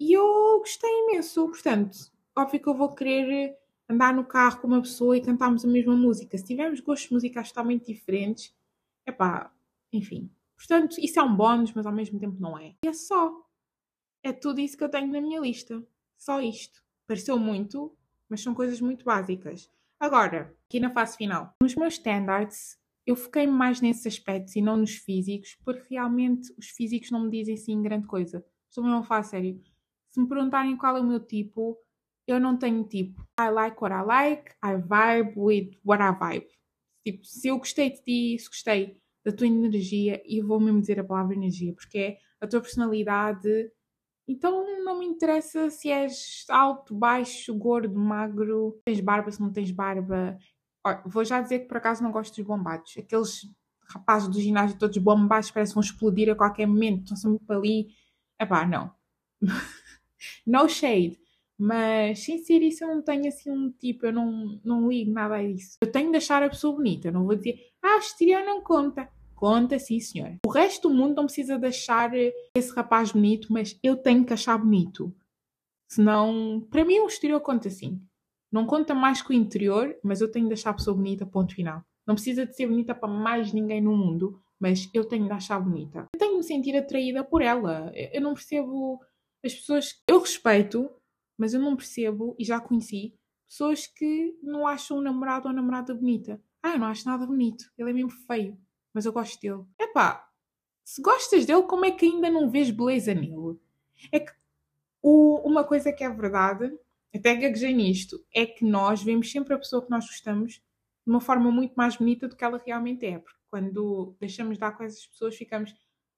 e eu gostei imenso. Portanto, óbvio que eu vou querer andar no carro com uma pessoa e cantarmos a mesma música. Se tivermos gostos musicais totalmente diferentes, é pá, enfim. Portanto, isso é um bónus, mas ao mesmo tempo não é. E é só. É tudo isso que eu tenho na minha lista. Só isto. Pareceu muito, mas são coisas muito básicas. Agora, aqui na fase final. Nos meus standards, eu foquei mais nesses aspectos e não nos físicos, porque realmente os físicos não me dizem assim grande coisa. Estou mesmo a falar sério. Se me perguntarem qual é o meu tipo, eu não tenho tipo. I like what I like, I vibe with what I vibe. Tipo, se eu gostei de ti, se gostei da tua energia, e vou mesmo dizer a palavra energia, porque é a tua personalidade. Então não me interessa se és alto, baixo, gordo, magro, tens barba, se não tens barba. Vou já dizer que por acaso não gosto dos bombados. Aqueles rapazes do ginásio todos bombados parecem vão explodir a qualquer momento, estão sempre ali. Epá, não. no shade. Mas, sem ser isso, eu não tenho assim um tipo, eu não, não ligo nada a isso. Eu tenho de achar a pessoa bonita, eu não vou dizer, ah, o exterior não conta. Conta, sim, senhora. O resto do mundo não precisa de achar esse rapaz bonito, mas eu tenho que achar bonito. Senão, para mim, o exterior conta sim. Não conta mais que o interior, mas eu tenho de achar a pessoa bonita, ponto final. Não precisa de ser bonita para mais ninguém no mundo, mas eu tenho de achar bonita. Eu tenho de me sentir atraída por ela. Eu não percebo as pessoas. Eu respeito, mas eu não percebo, e já conheci, pessoas que não acham um namorado ou namorada bonita. Ah, eu não acho nada bonito, ele é mesmo feio, mas eu gosto dele. Epá, se gostas dele, como é que ainda não vês beleza nele? É que o, uma coisa que é verdade, até gaguejei nisto, é que nós vemos sempre a pessoa que nós gostamos de uma forma muito mais bonita do que ela realmente é. Porque quando deixamos de dar com essas pessoas, ficamos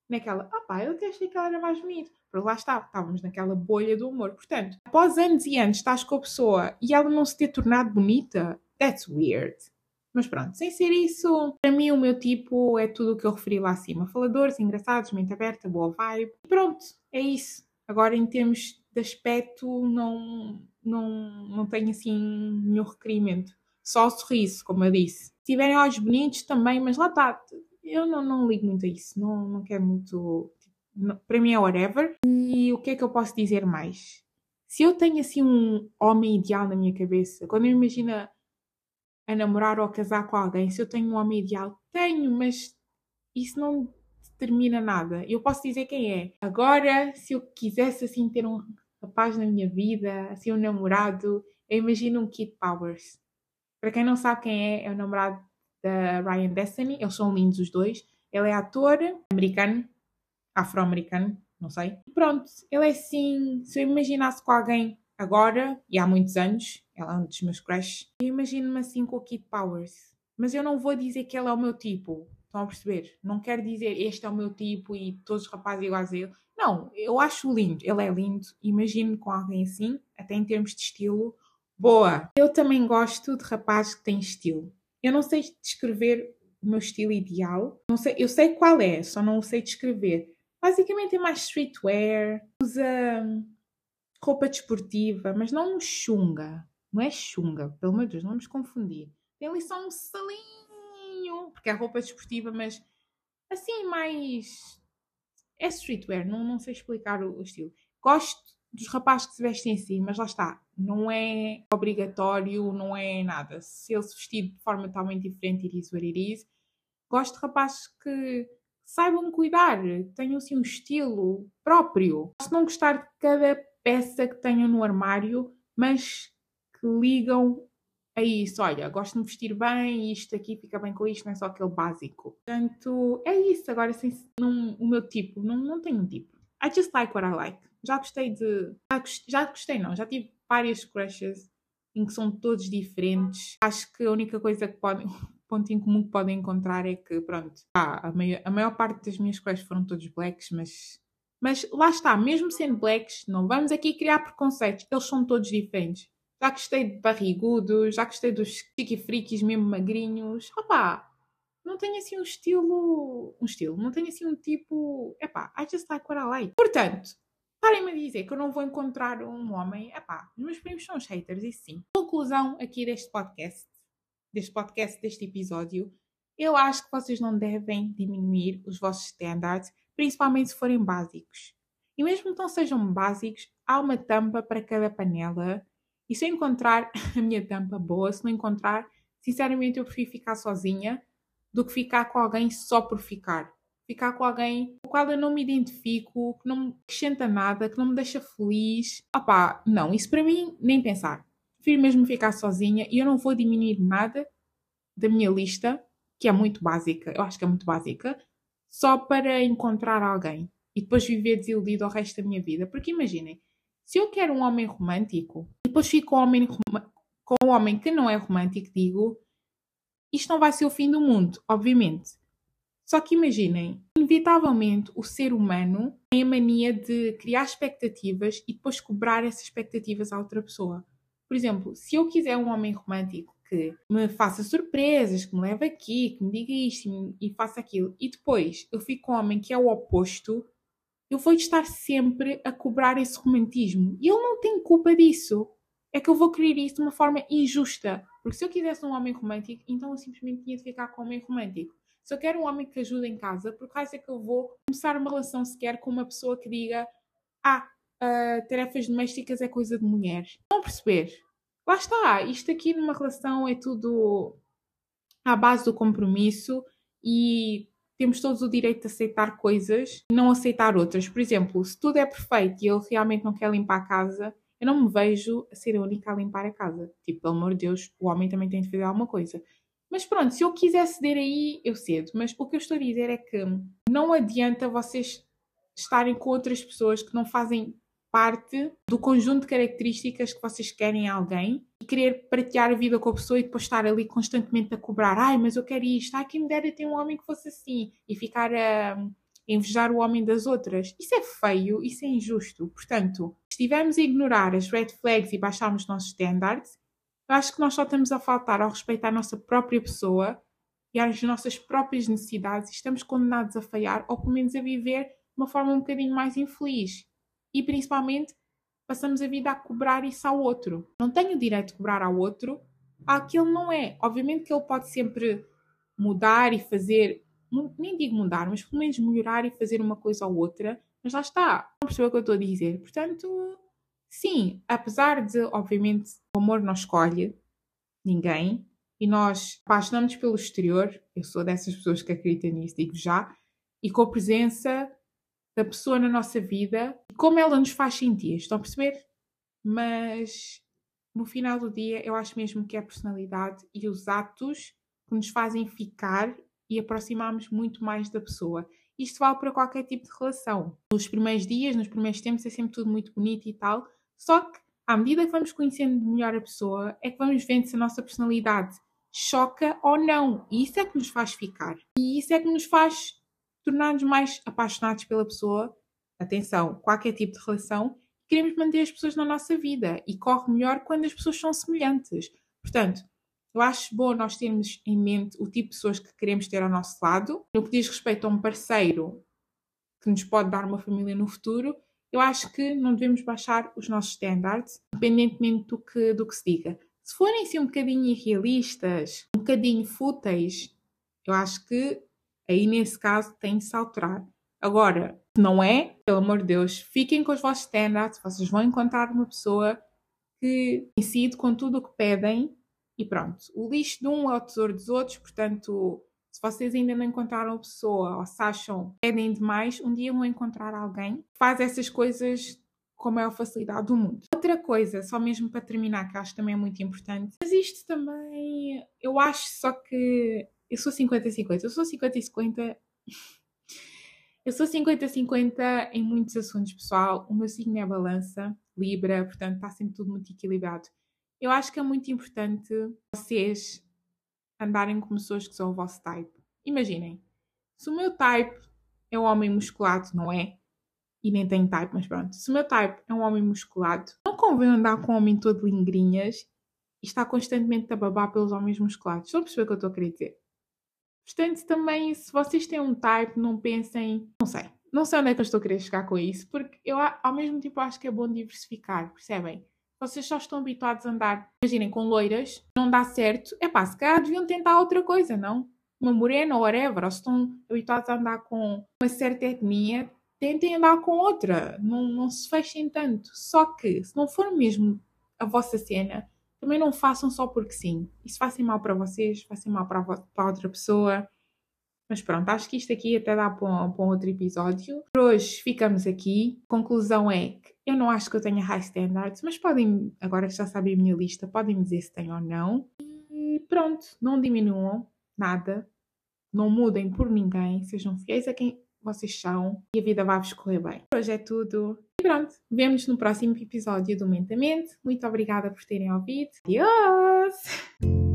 naquela, ah pá, eu até achei que ela era mais bonita. Porque lá está, estávamos naquela bolha do amor. Portanto, após anos e anos estás com a pessoa e ela não se ter tornado bonita, that's weird. Mas pronto, sem ser isso, para mim o meu tipo é tudo o que eu referi lá acima. Faladores, engraçados, mente aberta, boa vibe. E pronto, é isso. Agora em termos de aspecto não, não, não tenho assim nenhum requerimento. Só o sorriso, como eu disse. Se tiverem olhos bonitos também, mas lá está. Eu não, não ligo muito a isso. Não, não quero muito. Não, para mim é whatever. E o que é que eu posso dizer mais? Se eu tenho assim um homem ideal na minha cabeça, quando eu imagino a namorar ou a casar com alguém, se eu tenho um homem ideal, tenho, mas isso não determina nada. Eu posso dizer quem é. Agora, se eu quisesse assim ter um rapaz na minha vida, assim um namorado, eu imagino um Kid Powers. Para quem não sabe quem é, é o namorado da Ryan Destiny. Eles são lindos os dois. Ele é ator americano, afro-americano, não sei. Pronto, ele é assim. Se eu imaginasse com alguém agora, e há muitos anos, ela é um dos meus crushes, eu imagino-me assim com o Kid Powers. Mas eu não vou dizer que ele é o meu tipo. Estão a perceber? Não quero dizer este é o meu tipo e todos os rapazes iguais a ele. Não, eu acho lindo. Ele é lindo. Imagino com alguém assim, até em termos de estilo. Boa! Eu também gosto de rapazes que têm estilo. Eu não sei descrever o meu estilo ideal. Não sei, eu sei qual é, só não o sei descrever. Basicamente é mais streetwear, usa roupa desportiva, mas não chunga. Não é chunga, pelo meu Deus, não vamos confundir. Tem ali só um salinho, porque é roupa desportiva, mas assim mais. É streetwear, não, não sei explicar o, o estilo. Gosto dos rapazes que se vestem assim, mas lá está, não é obrigatório, não é nada. Se ele se vestir de forma totalmente diferente, it is what. Gosto de rapazes que saibam cuidar, tenham assim um estilo próprio. Posso não gostar de cada peça que tenham no armário, mas que ligam a isso. Olha, gosto de me vestir bem, isto aqui fica bem com isto, não é só aquele básico. Portanto, é isso. Agora, não, o meu tipo, não, não tenho um tipo. I just like what I like. Já gostei de. Já gostei, não. Já tive várias crushes em que são todos diferentes. Acho que a única coisa que podem. ponto em comum que podem encontrar é que, pronto, ah, a, maior, a maior parte das minhas crushes foram todos blacks, mas. Mas lá está, mesmo sendo blacks, não vamos aqui criar preconceitos. Eles são todos diferentes. Já gostei de barrigudos, já gostei dos chiqui frikis mesmo magrinhos. Opá, não tenho assim um estilo. Um estilo, não tenho assim um tipo. Epá, I just like what I like. Portanto, parem-me a dizer que eu não vou encontrar um homem. Epá, os meus primos são haters, e sim. Conclusão aqui deste podcast, deste podcast, deste episódio. Eu acho que vocês não devem diminuir os vossos standards, principalmente se forem básicos. E mesmo que não sejam básicos, há uma tampa para cada panela. E se eu encontrar a minha tampa boa, se não encontrar, sinceramente eu prefiro ficar sozinha do que ficar com alguém só por ficar. Ficar com alguém com o qual eu não me identifico, que não me acrescenta nada, que não me deixa feliz. Opá, não, isso para mim nem pensar. Prefiro mesmo ficar sozinha e eu não vou diminuir nada da minha lista, que é muito básica, eu acho que é muito básica, só para encontrar alguém e depois viver desiludido o resto da minha vida. Porque imaginem, se eu quero um homem romântico depois fico com homem, com um homem que não é romântico, digo, isto não vai ser o fim do mundo, obviamente. Só que imaginem, inevitavelmente o ser humano tem a mania de criar expectativas e depois cobrar essas expectativas à outra pessoa. Por exemplo, se eu quiser um homem romântico que me faça surpresas, que me leve aqui, que me diga isto e faça aquilo, e depois eu fico com um homem que é o oposto, eu vou estar sempre a cobrar esse romantismo. E ele não tem culpa disso. É que eu vou querer isso de uma forma injusta. Porque se eu quisesse um homem romântico, então eu simplesmente tinha de ficar com um homem romântico. Se eu quero um homem que ajude em casa, por causa é que eu vou começar uma relação sequer com uma pessoa que diga ah, uh, tarefas domésticas é coisa de mulher. Vão perceber? Lá está, isto aqui numa relação é tudo à base do compromisso e temos todos o direito de aceitar coisas e não aceitar outras. Por exemplo, se tudo é perfeito e ele realmente não quer limpar a casa, eu não me vejo a ser a única a limpar a casa. Tipo, pelo amor de Deus, o homem também tem de fazer alguma coisa. Mas pronto, se eu quiser ceder aí, eu cedo. Mas o que eu estou a dizer é que não adianta vocês estarem com outras pessoas que não fazem parte do conjunto de características que vocês querem em alguém e querer pratear a vida com a pessoa e depois estar ali constantemente a cobrar. Ai, mas eu quero isto. Ai, quem me dera ter um homem que fosse assim. E ficar a invejar o homem das outras. Isso é feio, isso é injusto. Portanto, se estivermos a ignorar as red flags e baixarmos os nossos standards, eu acho que nós só estamos a faltar ao respeitar a nossa própria pessoa e às nossas próprias necessidades e estamos condenados a falhar ou pelo menos a viver de uma forma um bocadinho mais infeliz. E principalmente passamos a vida a cobrar isso ao outro. Não tenho o direito de cobrar ao outro aquilo não é. Obviamente que ele pode sempre mudar e fazer nem digo mudar, mas pelo menos melhorar e fazer uma coisa ou outra. Mas lá está, não percebeu o que eu estou a dizer. Portanto, sim, apesar de, obviamente, o amor não escolhe ninguém e nós apaixonamos pelo exterior, eu sou dessas pessoas que acreditam nisso, digo já, e com a presença da pessoa na nossa vida e como ela nos faz sentir, estão a perceber? Mas no final do dia, eu acho mesmo que é a personalidade e os atos que nos fazem ficar e aproximarmos muito mais da pessoa. Isto vale para qualquer tipo de relação. Nos primeiros dias, nos primeiros tempos, é sempre tudo muito bonito e tal. Só que, à medida que vamos conhecendo melhor a pessoa, é que vamos vendo se a nossa personalidade choca ou não. E isso é que nos faz ficar. E isso é que nos faz tornar-nos mais apaixonados pela pessoa. Atenção, qualquer tipo de relação. Queremos manter as pessoas na nossa vida e corre melhor quando as pessoas são semelhantes. Portanto, eu acho bom nós termos em mente o tipo de pessoas que queremos ter ao nosso lado. No que diz respeito a um parceiro que nos pode dar uma família no futuro, eu acho que não devemos baixar os nossos standards, independentemente do que, do que se diga. Se forem assim um bocadinho irrealistas, um bocadinho fúteis, eu acho que aí nesse caso tem de se alterar. Agora, se não é, pelo amor de Deus, fiquem com os vossos standards, vocês vão encontrar uma pessoa que incide com tudo o que pedem e pronto, o lixo de um é o tesouro dos outros, portanto, se vocês ainda não encontraram a pessoa ou se acham pedem demais, um dia vão encontrar alguém que faz essas coisas com a maior facilidade do mundo. Outra coisa, só mesmo para terminar, que acho também é muito importante, mas isto também, eu acho só que eu sou 50-50, eu sou 50-50. Eu sou 50-50 em muitos assuntos, pessoal. O meu signo é balança, Libra, portanto está sempre tudo muito equilibrado. Eu acho que é muito importante vocês andarem com pessoas que são o vosso type. Imaginem, se o meu type é um homem musculado, não é? E nem tenho type, mas pronto. Se o meu type é um homem musculado, não convém andar com um homem todo lingrinhas e estar constantemente a babar pelos homens musculados. Estão a perceber o que eu estou a querer dizer? Portanto, também, se vocês têm um type, não pensem. Não sei. Não sei onde é que eu estou a querer chegar com isso, porque eu, ao mesmo tempo, acho que é bom diversificar, percebem? Vocês só estão habituados a andar, imaginem, com loiras, não dá certo, é pá, se calhar deviam tentar outra coisa, não? Uma morena ou whatever, ou se estão habituados a andar com uma certa etnia, tentem andar com outra, não, não se fechem tanto. Só que, se não for mesmo a vossa cena, também não façam só porque sim. Isso vai ser mal para vocês, vai ser mal para, para outra pessoa. Mas pronto, acho que isto aqui até dá para um, para um outro episódio. Por hoje ficamos aqui. Conclusão é que eu não acho que eu tenha high standards, mas podem, agora que já sabem a minha lista, podem me dizer se têm ou não. E pronto, não diminuam nada, não mudem por ninguém, sejam fiéis a quem vocês são e a vida vai-vos correr bem. Por hoje é tudo. E pronto, vemos no próximo episódio do Mentamente. Muito obrigada por terem ouvido. Adiós!